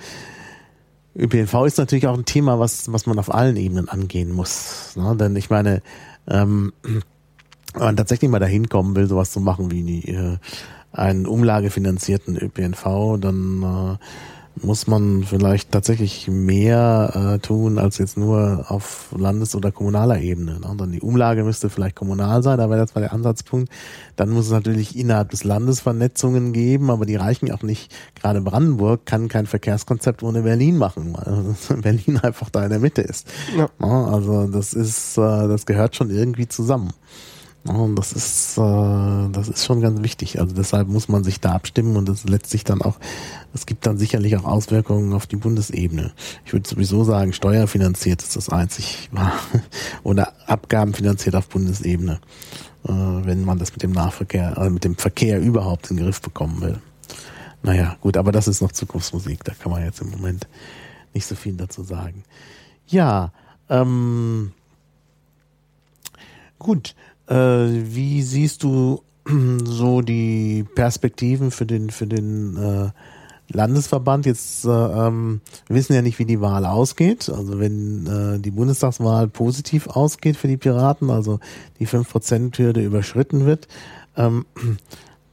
[SPEAKER 2] ÖPNV ist natürlich auch ein Thema, was, was man auf allen Ebenen angehen muss. Ne? Denn ich meine, ähm, wenn man tatsächlich mal dahin kommen will, sowas zu machen wie die, äh, einen umlagefinanzierten ÖPNV, dann äh, muss man vielleicht tatsächlich mehr äh, tun als jetzt nur auf Landes- oder kommunaler Ebene. Ne? Dann die Umlage müsste vielleicht kommunal sein, da wäre das mal der Ansatzpunkt. Dann muss es natürlich innerhalb des Landes Vernetzungen geben, aber die reichen auch nicht. Gerade Brandenburg kann kein Verkehrskonzept ohne Berlin machen, weil Berlin einfach da in der Mitte ist.
[SPEAKER 3] Ja.
[SPEAKER 2] Ja, also das ist, äh, das gehört schon irgendwie zusammen. Und das ist, äh, das ist schon ganz wichtig. Also deshalb muss man sich da abstimmen und das letztlich dann auch, es gibt dann sicherlich auch Auswirkungen auf die Bundesebene. Ich würde sowieso sagen, steuerfinanziert ist das einzig oder abgabenfinanziert auf Bundesebene, äh, wenn man das mit dem Nahverkehr, äh, mit dem Verkehr überhaupt in den Griff bekommen will. Naja, gut, aber das ist noch Zukunftsmusik, da kann man jetzt im Moment nicht so viel dazu sagen. Ja, ähm, gut. Äh, wie siehst du so die Perspektiven für den für den äh, Landesverband? Jetzt äh, ähm, wissen ja nicht, wie die Wahl ausgeht. Also wenn äh, die Bundestagswahl positiv ausgeht für die Piraten, also die 5%-Hürde überschritten wird, ähm,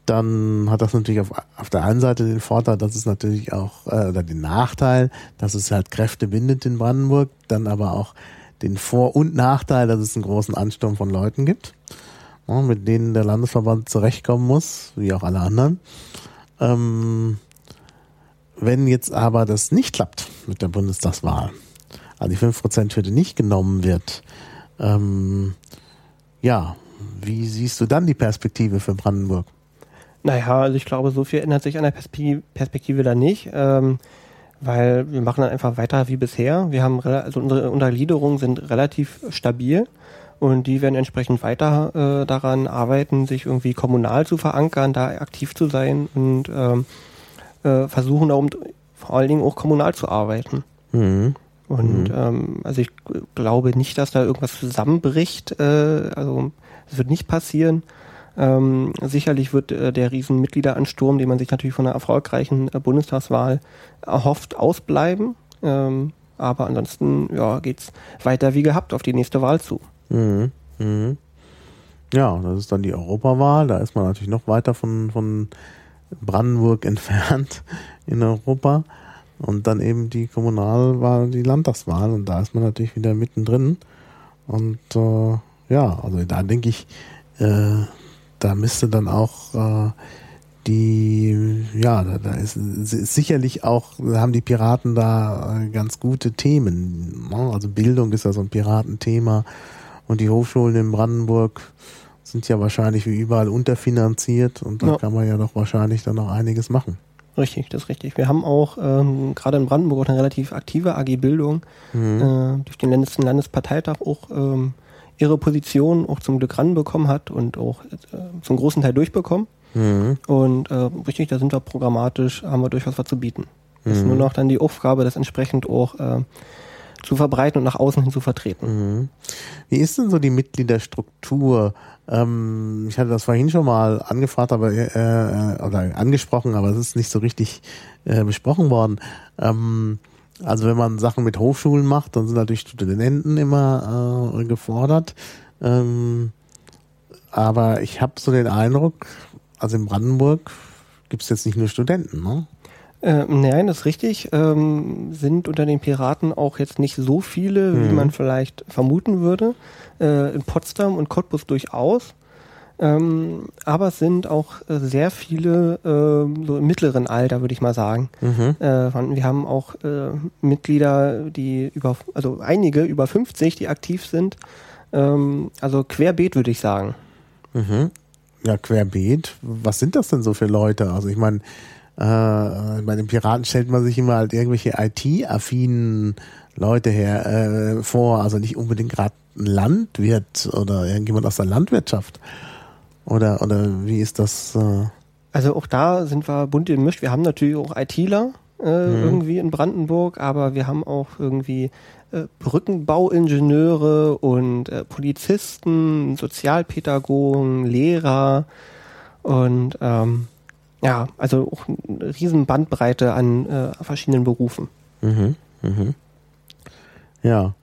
[SPEAKER 2] dann hat das natürlich auf, auf der einen Seite den Vorteil, dass es natürlich auch, äh, oder den Nachteil, dass es halt Kräfte bindet in Brandenburg, dann aber auch den Vor- und Nachteil, dass es einen großen Ansturm von Leuten gibt, mit denen der Landesverband zurechtkommen muss, wie auch alle anderen. Ähm, wenn jetzt aber das nicht klappt mit der Bundestagswahl, also die 5%-Hürde nicht genommen wird, ähm, ja, wie siehst du dann die Perspektive für Brandenburg?
[SPEAKER 3] Naja, also ich glaube, so viel ändert sich an der Perspektive da nicht, ähm, weil wir machen dann einfach weiter wie bisher. Wir haben also unsere Untergliederungen sind relativ stabil und die werden entsprechend weiter äh, daran arbeiten, sich irgendwie kommunal zu verankern, da aktiv zu sein und ähm, äh, versuchen darum vor allen Dingen auch kommunal zu arbeiten. Mhm. Und mhm. ähm, also ich glaube nicht, dass da irgendwas zusammenbricht. Äh, also es wird nicht passieren. Ähm, sicherlich wird äh, der riesen Mitgliederansturm, den man sich natürlich von einer erfolgreichen äh, Bundestagswahl erhofft, ausbleiben. Ähm, aber ansonsten ja, geht's weiter wie gehabt auf die nächste Wahl zu. Mhm.
[SPEAKER 2] Mhm. Ja, das ist dann die Europawahl. Da ist man natürlich noch weiter von, von Brandenburg entfernt in Europa. Und dann eben die Kommunalwahl, die Landtagswahl. Und da ist man natürlich wieder mittendrin. Und äh, ja, also da denke ich, äh, da müsste dann auch äh, die, ja, da, da ist, ist, sicherlich auch, haben die Piraten da äh, ganz gute Themen. Ne? Also Bildung ist ja so ein Piratenthema und die Hochschulen in Brandenburg sind ja wahrscheinlich wie überall unterfinanziert und da ja. kann man ja doch wahrscheinlich dann noch einiges machen.
[SPEAKER 3] Richtig, das ist richtig. Wir haben auch ähm, gerade in Brandenburg auch eine relativ aktive AG Bildung mhm. äh, durch den letzten Landesparteitag auch ähm, ihre Position auch zum Glück ranbekommen hat und auch äh, zum großen Teil durchbekommen. Mhm. Und äh, richtig, da sind wir programmatisch, haben wir durchaus was zu bieten. Mhm. ist nur noch dann die Aufgabe, das entsprechend auch äh, zu verbreiten und nach außen hin zu vertreten. Mhm.
[SPEAKER 2] Wie ist denn so die Mitgliederstruktur? Ähm, ich hatte das vorhin schon mal angefragt, aber äh, äh, oder angesprochen, aber es ist nicht so richtig äh, besprochen worden. Ähm, also wenn man Sachen mit Hochschulen macht, dann sind natürlich Studenten immer äh, gefordert. Ähm, aber ich habe so den Eindruck, also in Brandenburg gibt es jetzt nicht nur Studenten, ne?
[SPEAKER 3] Äh, nein, das ist richtig. Ähm, sind unter den Piraten auch jetzt nicht so viele, mhm. wie man vielleicht vermuten würde. Äh, in Potsdam und Cottbus durchaus. Ähm, aber es sind auch äh, sehr viele äh, so im mittleren Alter, würde ich mal sagen. Mhm. Äh, wir haben auch äh, Mitglieder, die über, also einige über 50, die aktiv sind. Ähm, also querbeet, würde ich sagen.
[SPEAKER 2] Mhm. Ja, querbeet. Was sind das denn so für Leute? Also ich meine, äh, bei den Piraten stellt man sich immer halt irgendwelche IT-affinen Leute her äh, vor, also nicht unbedingt gerade ein Landwirt oder irgendjemand aus der Landwirtschaft. Oder, oder wie ist das? Äh?
[SPEAKER 3] Also auch da sind wir bunt gemischt. Wir haben natürlich auch ITler äh, mhm. irgendwie in Brandenburg, aber wir haben auch irgendwie äh, Brückenbauingenieure und äh, Polizisten, Sozialpädagogen, Lehrer und ähm, ja, also auch eine riesen Bandbreite an äh, verschiedenen Berufen. Mhm, mhm.
[SPEAKER 2] Ja.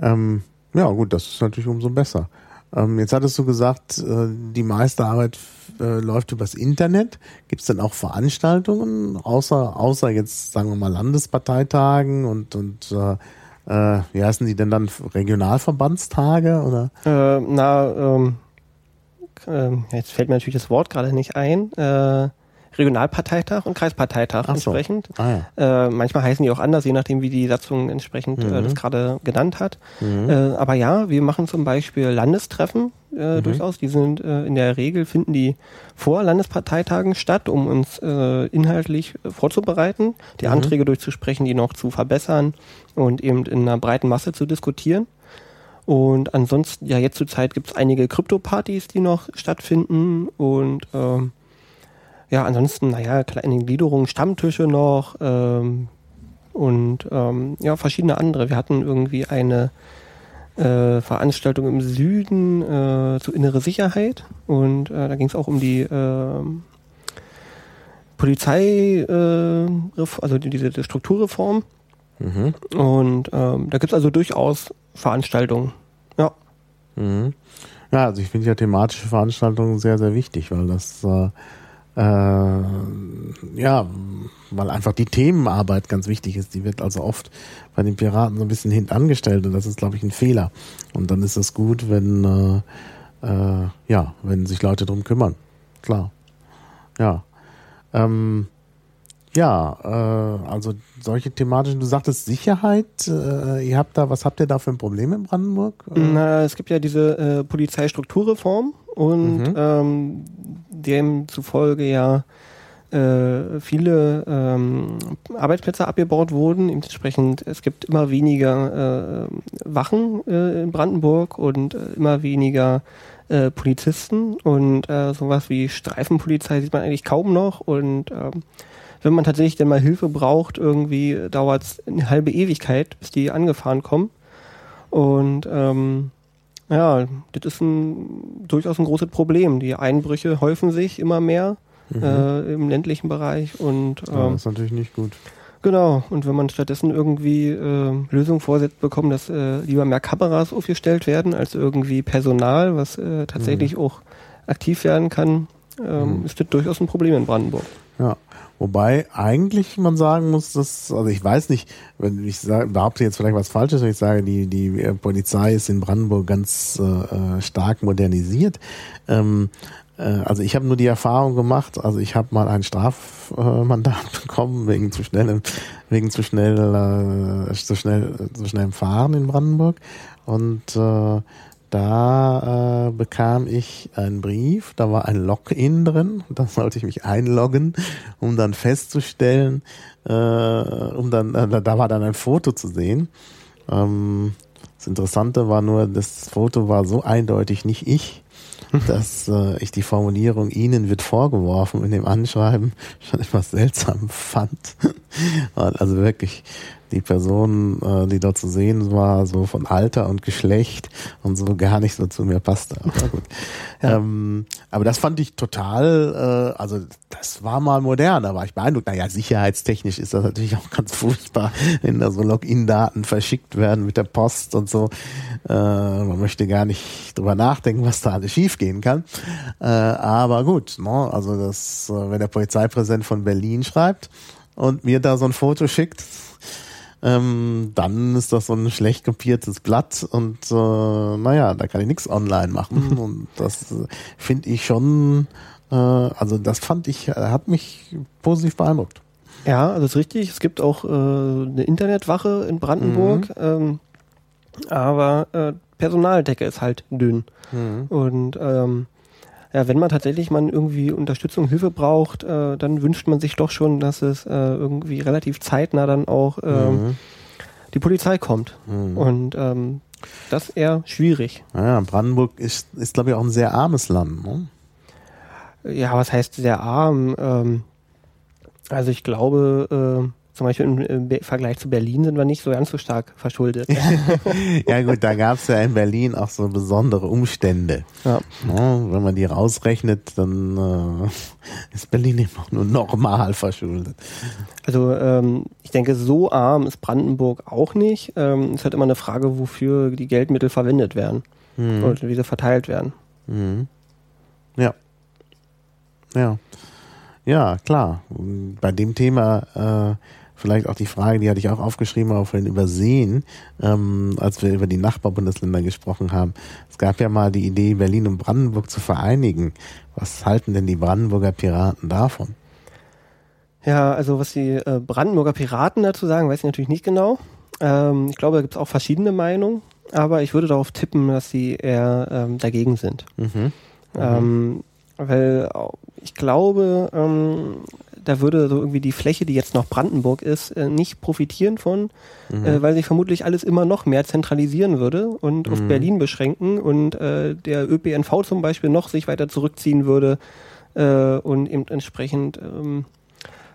[SPEAKER 2] Ähm, ja, gut, das ist natürlich umso besser. Ähm, jetzt hattest du gesagt, äh, die meiste Arbeit äh, läuft übers Internet. Gibt es denn auch Veranstaltungen, außer, außer jetzt, sagen wir mal, Landesparteitagen und, und äh, äh wie heißen die denn dann? Regionalverbandstage? Oder?
[SPEAKER 3] Äh, na, ähm, ähm, jetzt fällt mir natürlich das Wort gerade nicht ein. Äh, Regionalparteitag und Kreisparteitag so. entsprechend. Ah, ja. äh, manchmal heißen die auch anders, je nachdem, wie die Satzung entsprechend mhm. äh, das gerade genannt hat. Mhm. Äh, aber ja, wir machen zum Beispiel Landestreffen äh, mhm. durchaus. Die sind äh, in der Regel finden die vor Landesparteitagen statt, um uns äh, inhaltlich vorzubereiten, die mhm. Anträge durchzusprechen, die noch zu verbessern und eben in einer breiten Masse zu diskutieren. Und ansonsten, ja, jetzt zur Zeit gibt es einige Krypto-Partys, die noch stattfinden und ähm, ja, ansonsten, naja, kleine Gliederungen, Stammtische noch ähm, und ähm, ja, verschiedene andere. Wir hatten irgendwie eine äh, Veranstaltung im Süden äh, zu innere Sicherheit und äh, da ging es auch um die äh, Polizei, äh, also die, diese Strukturreform. Mhm. Und ähm, da gibt es also durchaus Veranstaltungen. Ja.
[SPEAKER 2] Mhm. Ja, also ich finde ja thematische Veranstaltungen sehr, sehr wichtig, weil das äh, ja, weil einfach die Themenarbeit ganz wichtig ist. Die wird also oft bei den Piraten so ein bisschen hintangestellt und das ist, glaube ich, ein Fehler. Und dann ist es gut, wenn äh, äh, ja, wenn sich Leute drum kümmern. Klar. Ja. Ähm, ja, äh, also solche thematischen, du sagtest Sicherheit, äh, ihr habt da, was habt ihr da für ein Problem in Brandenburg?
[SPEAKER 3] Na, es gibt ja diese äh, Polizeistrukturreform und mhm. ähm, demzufolge ja äh, viele ähm, Arbeitsplätze abgebaut wurden. Entsprechend, es gibt immer weniger äh, Wachen äh, in Brandenburg und äh, immer weniger äh, Polizisten und äh, sowas wie Streifenpolizei sieht man eigentlich kaum noch und ähm, wenn man tatsächlich dann mal Hilfe braucht, irgendwie dauert es eine halbe Ewigkeit, bis die angefahren kommen. Und ähm, ja, das ist ein, durchaus ein großes Problem. Die Einbrüche häufen sich immer mehr mhm. äh, im ländlichen Bereich und
[SPEAKER 2] ähm, ja, das ist natürlich nicht gut.
[SPEAKER 3] Genau, und wenn man stattdessen irgendwie äh, Lösungen vorsetzt bekommen, dass äh, lieber mehr Kameras aufgestellt werden als irgendwie Personal, was äh, tatsächlich mhm. auch aktiv werden kann, ähm, mhm. ist das durchaus ein Problem in Brandenburg.
[SPEAKER 2] Ja, Wobei eigentlich man sagen muss, dass, also ich weiß nicht, wenn ich sage, behaupte jetzt vielleicht was Falsches, wenn ich sage, die, die äh, Polizei ist in Brandenburg ganz äh, äh stark modernisiert. Ähm, äh, also ich habe nur die Erfahrung gemacht, also ich habe mal ein Strafmandat bekommen wegen zu schnellem, wegen zu schnell, äh, zu schnell, zu schnellem Fahren in Brandenburg und äh, da äh, bekam ich einen Brief, da war ein Login drin, da sollte ich mich einloggen, um dann festzustellen, äh, um dann, äh, da war dann ein Foto zu sehen. Ähm, das Interessante war nur, das Foto war so eindeutig nicht ich, dass äh, ich die Formulierung Ihnen wird vorgeworfen in dem Anschreiben schon etwas seltsam fand. also wirklich die Person, äh, die dort zu sehen war, so von Alter und Geschlecht und so gar nicht so zu mir passte. Aber gut. ja. ähm, aber das fand ich total, äh, also das war mal modern, da war ich beeindruckt. Naja, sicherheitstechnisch ist das natürlich auch ganz furchtbar, wenn da so Login-Daten verschickt werden mit der Post und so. Äh, man möchte gar nicht drüber nachdenken, was da alles schiefgehen kann. Äh, aber gut, ne? also das, äh, wenn der Polizeipräsident von Berlin schreibt und mir da so ein Foto schickt, ähm, dann ist das so ein schlecht kopiertes Blatt und äh, naja, da kann ich nichts online machen. Mhm. Und das äh, finde ich schon, äh, also das fand ich, äh, hat mich positiv beeindruckt.
[SPEAKER 3] Ja, also ist richtig. Es gibt auch äh, eine Internetwache in Brandenburg, mhm. ähm, aber äh, Personaldecke ist halt dünn. Mhm. Und ähm, ja, wenn man tatsächlich mal irgendwie Unterstützung, Hilfe braucht, äh, dann wünscht man sich doch schon, dass es äh, irgendwie relativ zeitnah dann auch ähm, mhm. die Polizei kommt. Mhm. Und ähm, das ist eher schwierig.
[SPEAKER 2] Ja, Brandenburg ist, ist glaube ich, auch ein sehr armes Land. Ne?
[SPEAKER 3] Ja, was heißt sehr arm? Ähm, also ich glaube, äh, zum Beispiel im, Vergleich zu Berlin sind wir nicht so ganz so stark verschuldet.
[SPEAKER 2] ja gut, da gab es ja in Berlin auch so besondere Umstände. Ja. ja wenn man die rausrechnet, dann äh, ist Berlin eben auch nur normal verschuldet.
[SPEAKER 3] Also ähm, ich denke, so arm ist Brandenburg auch nicht. Ähm, es ist halt immer eine Frage, wofür die Geldmittel verwendet werden mhm. und wie sie verteilt werden.
[SPEAKER 2] Mhm. Ja. Ja. Ja, klar. Bei dem Thema äh, vielleicht auch die Frage, die hatte ich auch aufgeschrieben, aber vorhin übersehen, ähm, als wir über die Nachbarbundesländer gesprochen haben. Es gab ja mal die Idee, Berlin und Brandenburg zu vereinigen. Was halten denn die Brandenburger Piraten davon?
[SPEAKER 3] Ja, also was die äh, Brandenburger Piraten dazu sagen, weiß ich natürlich nicht genau. Ähm, ich glaube, da gibt es auch verschiedene Meinungen, aber ich würde darauf tippen, dass sie eher ähm, dagegen sind. Mhm. Mhm. Ähm, weil ich glaube, ähm, da würde so irgendwie die Fläche, die jetzt noch Brandenburg ist, äh, nicht profitieren von, mhm. äh, weil sich vermutlich alles immer noch mehr zentralisieren würde und mhm. auf Berlin beschränken und äh, der ÖPNV zum Beispiel noch sich weiter zurückziehen würde äh, und eben entsprechend ähm,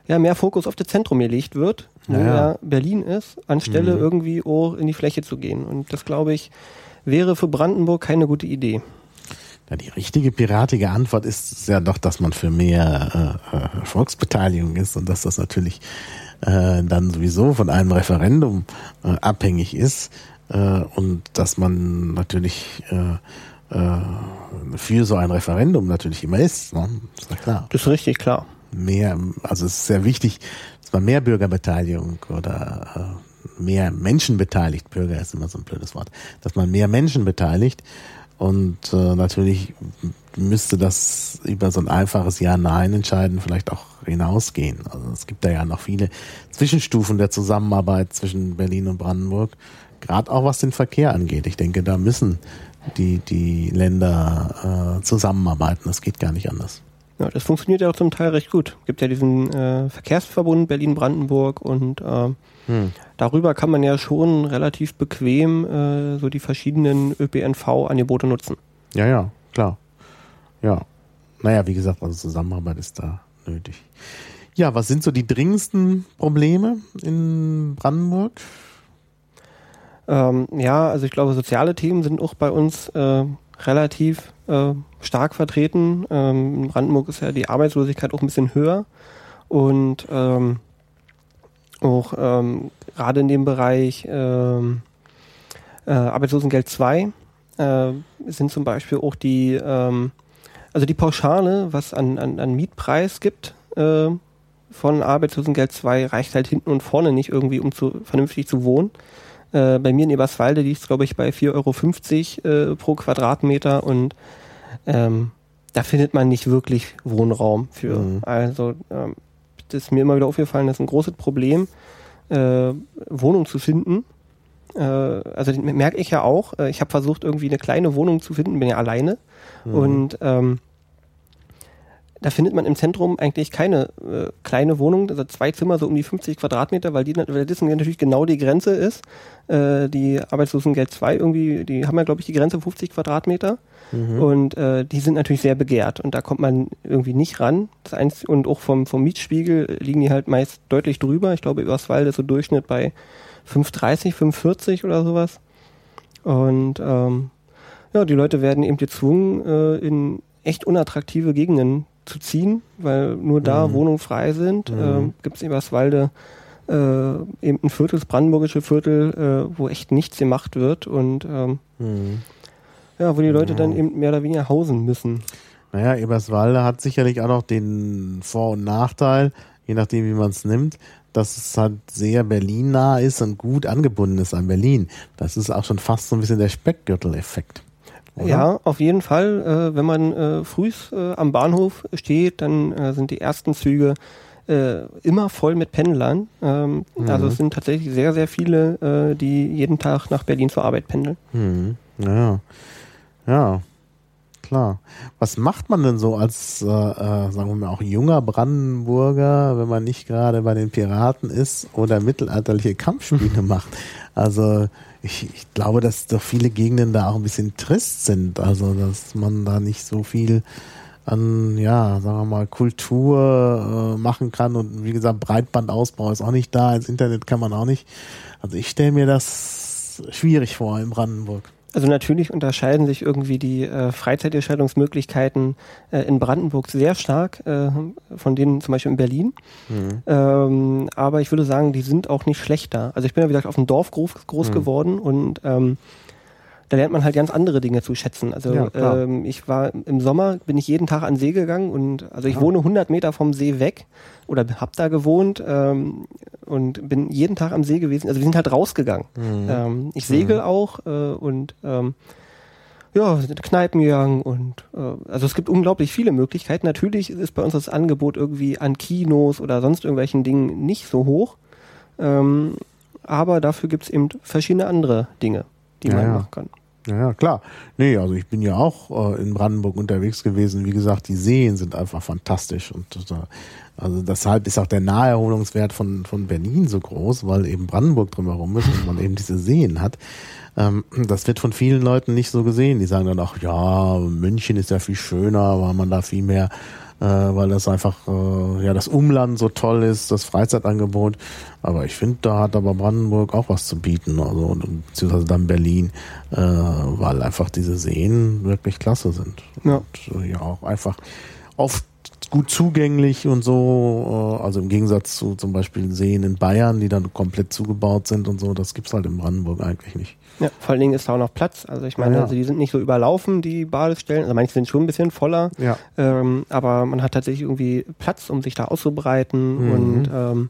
[SPEAKER 3] ja, mehr Fokus auf das Zentrum gelegt wird, wo ja, Berlin ist, anstelle mhm. irgendwie auch in die Fläche zu gehen. Und das, glaube ich, wäre für Brandenburg keine gute Idee.
[SPEAKER 2] Ja, die richtige piratige Antwort ist ja doch, dass man für mehr äh, äh, Volksbeteiligung ist und dass das natürlich äh, dann sowieso von einem Referendum äh, abhängig ist äh, und dass man natürlich äh, äh, für so ein Referendum natürlich immer ist. Ne? Ist ja klar.
[SPEAKER 3] Das ist richtig klar.
[SPEAKER 2] Mehr, also es ist sehr wichtig, dass man mehr Bürgerbeteiligung oder äh, mehr Menschen beteiligt. Bürger ist immer so ein blödes Wort. Dass man mehr Menschen beteiligt und äh, natürlich müsste das über so ein einfaches Ja-Nein entscheiden vielleicht auch hinausgehen. Also es gibt da ja noch viele Zwischenstufen der Zusammenarbeit zwischen Berlin und Brandenburg, gerade auch was den Verkehr angeht. Ich denke, da müssen die, die Länder äh, zusammenarbeiten. Das geht gar nicht anders.
[SPEAKER 3] Ja, das funktioniert ja auch zum Teil recht gut. Es gibt ja diesen äh, Verkehrsverbund Berlin-Brandenburg und äh, hm. darüber kann man ja schon relativ bequem äh, so die verschiedenen ÖPNV-Angebote nutzen.
[SPEAKER 2] Ja, ja, klar. Ja. Naja, wie gesagt, also Zusammenarbeit ist da nötig. Ja, was sind so die dringendsten Probleme in Brandenburg?
[SPEAKER 3] Ähm, ja, also ich glaube, soziale Themen sind auch bei uns äh, relativ äh, stark vertreten. Ähm, in Brandenburg ist ja die Arbeitslosigkeit auch ein bisschen höher und ähm, auch ähm, gerade in dem Bereich ähm, äh, Arbeitslosengeld 2 äh, sind zum Beispiel auch die, ähm, also die Pauschale, was an, an, an Mietpreis gibt äh, von Arbeitslosengeld 2, reicht halt hinten und vorne nicht irgendwie, um zu, vernünftig zu wohnen. Äh, bei mir in Eberswalde liegt es, glaube ich, bei 4,50 Euro äh, pro Quadratmeter und ähm, da findet man nicht wirklich Wohnraum für. Mhm. Also ähm, das ist mir immer wieder aufgefallen, das ist ein großes Problem, äh, Wohnung zu finden. Äh, also merke ich ja auch. Äh, ich habe versucht, irgendwie eine kleine Wohnung zu finden, bin ja alleine. Mhm. Und ähm, da findet man im Zentrum eigentlich keine äh, kleine Wohnung, also zwei Zimmer so um die 50 Quadratmeter, weil, die, weil das natürlich genau die Grenze ist. Äh, die Arbeitslosengeld 2 irgendwie, die haben ja glaube ich die Grenze 50 Quadratmeter mhm. und äh, die sind natürlich sehr begehrt und da kommt man irgendwie nicht ran. Das eins, und auch vom, vom Mietspiegel liegen die halt meist deutlich drüber. Ich glaube, Überswalde ist so Durchschnitt bei 5,30, 5,40 oder sowas. Und ähm, ja, die Leute werden eben gezwungen, äh, in echt unattraktive Gegenden zu ziehen, weil nur da mhm. Wohnungen frei sind. Mhm. Ähm, Gibt es in Eberswalde äh, eben ein Viertel, das brandenburgische Viertel, äh, wo echt nichts gemacht wird und ähm, mhm. ja, wo die Leute dann eben mehr oder weniger hausen müssen.
[SPEAKER 2] Naja, Eberswalde hat sicherlich auch noch den Vor- und Nachteil, je nachdem wie man es nimmt, dass es halt sehr Berlin-nah ist und gut angebunden ist an Berlin. Das ist auch schon fast so ein bisschen der Speckgürtel-Effekt.
[SPEAKER 3] Oder? Ja, auf jeden Fall. Äh, wenn man äh, früh äh, am Bahnhof steht, dann äh, sind die ersten Züge äh, immer voll mit Pendlern. Ähm, mhm. Also es sind tatsächlich sehr, sehr viele, äh, die jeden Tag nach Berlin zur Arbeit pendeln.
[SPEAKER 2] Mhm. Ja. Ja. Klar. Was macht man denn so als, sagen wir mal, auch junger Brandenburger, wenn man nicht gerade bei den Piraten ist oder mittelalterliche Kampfspiele macht? Also ich, ich glaube, dass doch viele Gegenden da auch ein bisschen trist sind. Also, dass man da nicht so viel an, ja, sagen wir mal, Kultur äh, machen kann. Und wie gesagt, Breitbandausbau ist auch nicht da, ins Internet kann man auch nicht. Also ich stelle mir das schwierig vor in Brandenburg.
[SPEAKER 3] Also natürlich unterscheiden sich irgendwie die äh, Freizeiterscheinungsmöglichkeiten äh, in Brandenburg sehr stark äh, von denen zum Beispiel in Berlin. Mhm. Ähm, aber ich würde sagen, die sind auch nicht schlechter. Also ich bin ja wie gesagt auf dem Dorf groß, groß mhm. geworden und ähm, da lernt man halt ganz andere Dinge zu schätzen. Also ja, ähm, ich war im Sommer, bin ich jeden Tag an See gegangen und also ich ja. wohne 100 Meter vom See weg oder hab da gewohnt ähm, und bin jeden Tag am See gewesen. Also wir sind halt rausgegangen. Mhm. Ähm, ich segel mhm. auch äh, und ähm, ja, sind in Kneipen gegangen und äh, also es gibt unglaublich viele Möglichkeiten. Natürlich ist bei uns das Angebot irgendwie an Kinos oder sonst irgendwelchen Dingen nicht so hoch. Ähm, aber dafür gibt es eben verschiedene andere Dinge die ja, man ja. machen kann.
[SPEAKER 2] Ja, klar. Nee, also ich bin ja auch äh, in Brandenburg unterwegs gewesen. Wie gesagt, die Seen sind einfach fantastisch. Und äh, also deshalb ist auch der Naherholungswert von, von Berlin so groß, weil eben Brandenburg drumherum ist und man eben diese Seen hat. Ähm, das wird von vielen Leuten nicht so gesehen. Die sagen dann auch, ja, München ist ja viel schöner, weil man da viel mehr äh, weil das einfach äh, ja das Umland so toll ist, das Freizeitangebot. Aber ich finde, da hat aber Brandenburg auch was zu bieten, also beziehungsweise dann Berlin, äh, weil einfach diese Seen wirklich klasse sind. Ja. Und äh, ja auch einfach oft gut zugänglich und so. Äh, also im Gegensatz zu zum Beispiel Seen in Bayern, die dann komplett zugebaut sind und so. Das gibt's halt in Brandenburg eigentlich nicht.
[SPEAKER 3] Ja, vor allen Dingen ist da auch noch Platz. Also ich meine, ja, ja. Also die sind nicht so überlaufen, die Badestellen. Also manche sind schon ein bisschen voller. Ja. Ähm, aber man hat tatsächlich irgendwie Platz, um sich da auszubreiten. Mhm. Und ähm,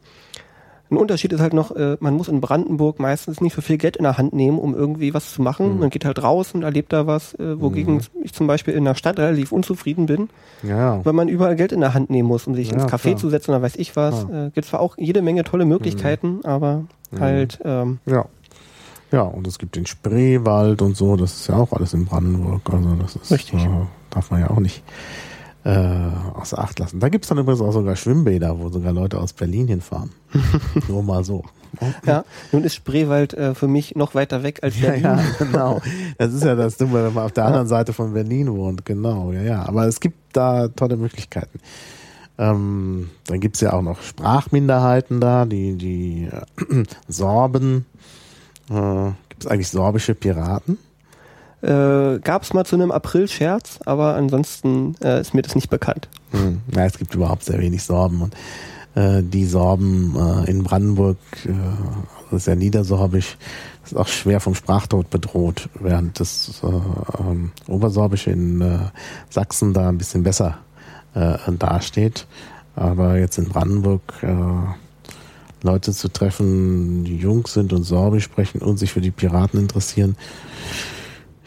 [SPEAKER 3] ein Unterschied ist halt noch, äh, man muss in Brandenburg meistens nicht so viel Geld in der Hand nehmen, um irgendwie was zu machen. Mhm. Man geht halt raus und erlebt da was, äh, wogegen mhm. ich zum Beispiel in der Stadt relativ unzufrieden bin, ja. weil man überall Geld in der Hand nehmen muss, um sich ja, ins Café klar. zu setzen oder weiß ich was. Ja. Äh, gibt zwar auch jede Menge tolle Möglichkeiten, mhm. aber mhm. halt ähm,
[SPEAKER 2] ja. Ja, und es gibt den Spreewald und so, das ist ja auch alles in Brandenburg. Also das ist, Richtig. Äh, darf man ja auch nicht äh, außer Acht lassen. Da gibt es dann übrigens auch sogar Schwimmbäder, wo sogar Leute aus Berlin hinfahren. Nur mal so.
[SPEAKER 3] Ja, nun ist Spreewald äh, für mich noch weiter weg als Berlin. Ja, ja,
[SPEAKER 2] genau. Das ist ja das Dumme, wenn man auf der anderen Seite von Berlin wohnt. Genau, ja, ja. Aber es gibt da tolle Möglichkeiten. Ähm, dann gibt es ja auch noch Sprachminderheiten da, die, die äh, Sorben. Äh, gibt es eigentlich sorbische Piraten?
[SPEAKER 3] Äh, Gab es mal zu einem April-Scherz, aber ansonsten äh, ist mir das nicht bekannt.
[SPEAKER 2] Hm. Ja, es gibt überhaupt sehr wenig Sorben und äh, die Sorben äh, in Brandenburg, äh, das ist ja niedersorbisch, ist auch schwer vom Sprachtod bedroht, während das äh, ähm, Obersorbische in äh, Sachsen da ein bisschen besser äh, dasteht. Aber jetzt in Brandenburg äh, Leute zu treffen, die jung sind und Sorbisch sprechen und sich für die Piraten interessieren,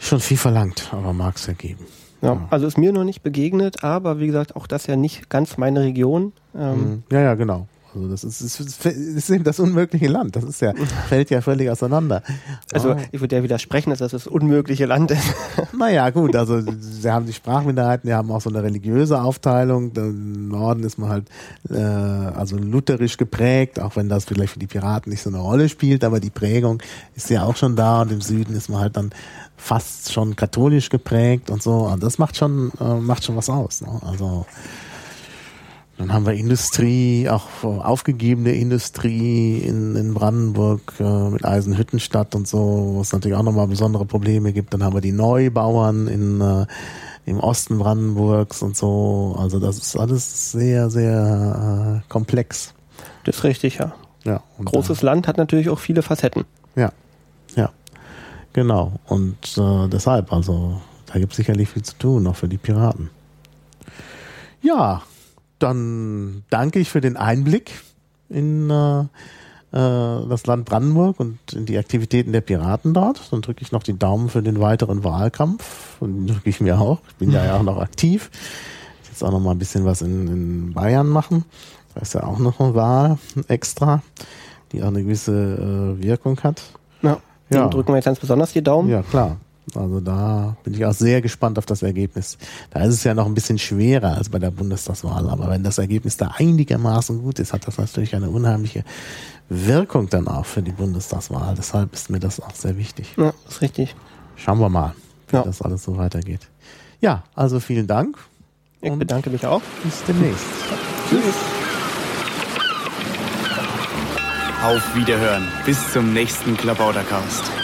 [SPEAKER 2] Schon viel verlangt, aber mag es ja geben.
[SPEAKER 3] Ja, also ist mir noch nicht begegnet, aber wie gesagt, auch das ja nicht ganz meine Region.
[SPEAKER 2] Ähm mhm. ja, ja, genau. Also das ist, ist, ist eben das unmögliche Land. Das ist ja, fällt ja völlig auseinander.
[SPEAKER 3] Also oh. ich würde ja widersprechen, dass das das unmögliche Land ist.
[SPEAKER 2] Naja, gut, also sie haben die Sprachminderheiten, die haben auch so eine religiöse Aufteilung. Im Norden ist man halt äh, also lutherisch geprägt, auch wenn das vielleicht für die Piraten nicht so eine Rolle spielt, aber die Prägung ist ja auch schon da und im Süden ist man halt dann fast schon katholisch geprägt und so. Und das macht schon, äh, macht schon was aus. Ne? Also dann haben wir Industrie, auch aufgegebene Industrie in, in Brandenburg äh, mit Eisenhüttenstadt und so, wo es natürlich auch nochmal besondere Probleme gibt. Dann haben wir die Neubauern in, äh, im Osten Brandenburgs und so. Also das ist alles sehr, sehr äh, komplex.
[SPEAKER 3] Das ist richtig, ja. ja Großes Land hat natürlich auch viele Facetten.
[SPEAKER 2] Ja, ja. Genau. Und äh, deshalb, also da gibt es sicherlich viel zu tun, auch für die Piraten. Ja, dann danke ich für den Einblick in äh, äh, das Land Brandenburg und in die Aktivitäten der Piraten dort. Dann drücke ich noch die Daumen für den weiteren Wahlkampf. Und drücke ich mir auch. Ich bin ja auch noch aktiv. Ich jetzt auch noch mal ein bisschen was in, in Bayern machen. Da ist ja auch noch eine Wahl extra, die auch eine gewisse äh, Wirkung hat.
[SPEAKER 3] Ja. Ja. drücken wir jetzt ganz besonders die Daumen.
[SPEAKER 2] Ja, klar. Also da bin ich auch sehr gespannt auf das Ergebnis. Da ist es ja noch ein bisschen schwerer als bei der Bundestagswahl. Aber wenn das Ergebnis da einigermaßen gut ist, hat das natürlich eine unheimliche Wirkung dann auch für die Bundestagswahl. Deshalb ist mir das auch sehr wichtig.
[SPEAKER 3] Ja, ist richtig.
[SPEAKER 2] Schauen wir mal, wie ja. das alles so weitergeht. Ja, also vielen Dank.
[SPEAKER 3] Ich bedanke mich auch.
[SPEAKER 2] Bis demnächst.
[SPEAKER 3] Tschüss.
[SPEAKER 4] Auf Wiederhören. Bis zum nächsten Klabautercast.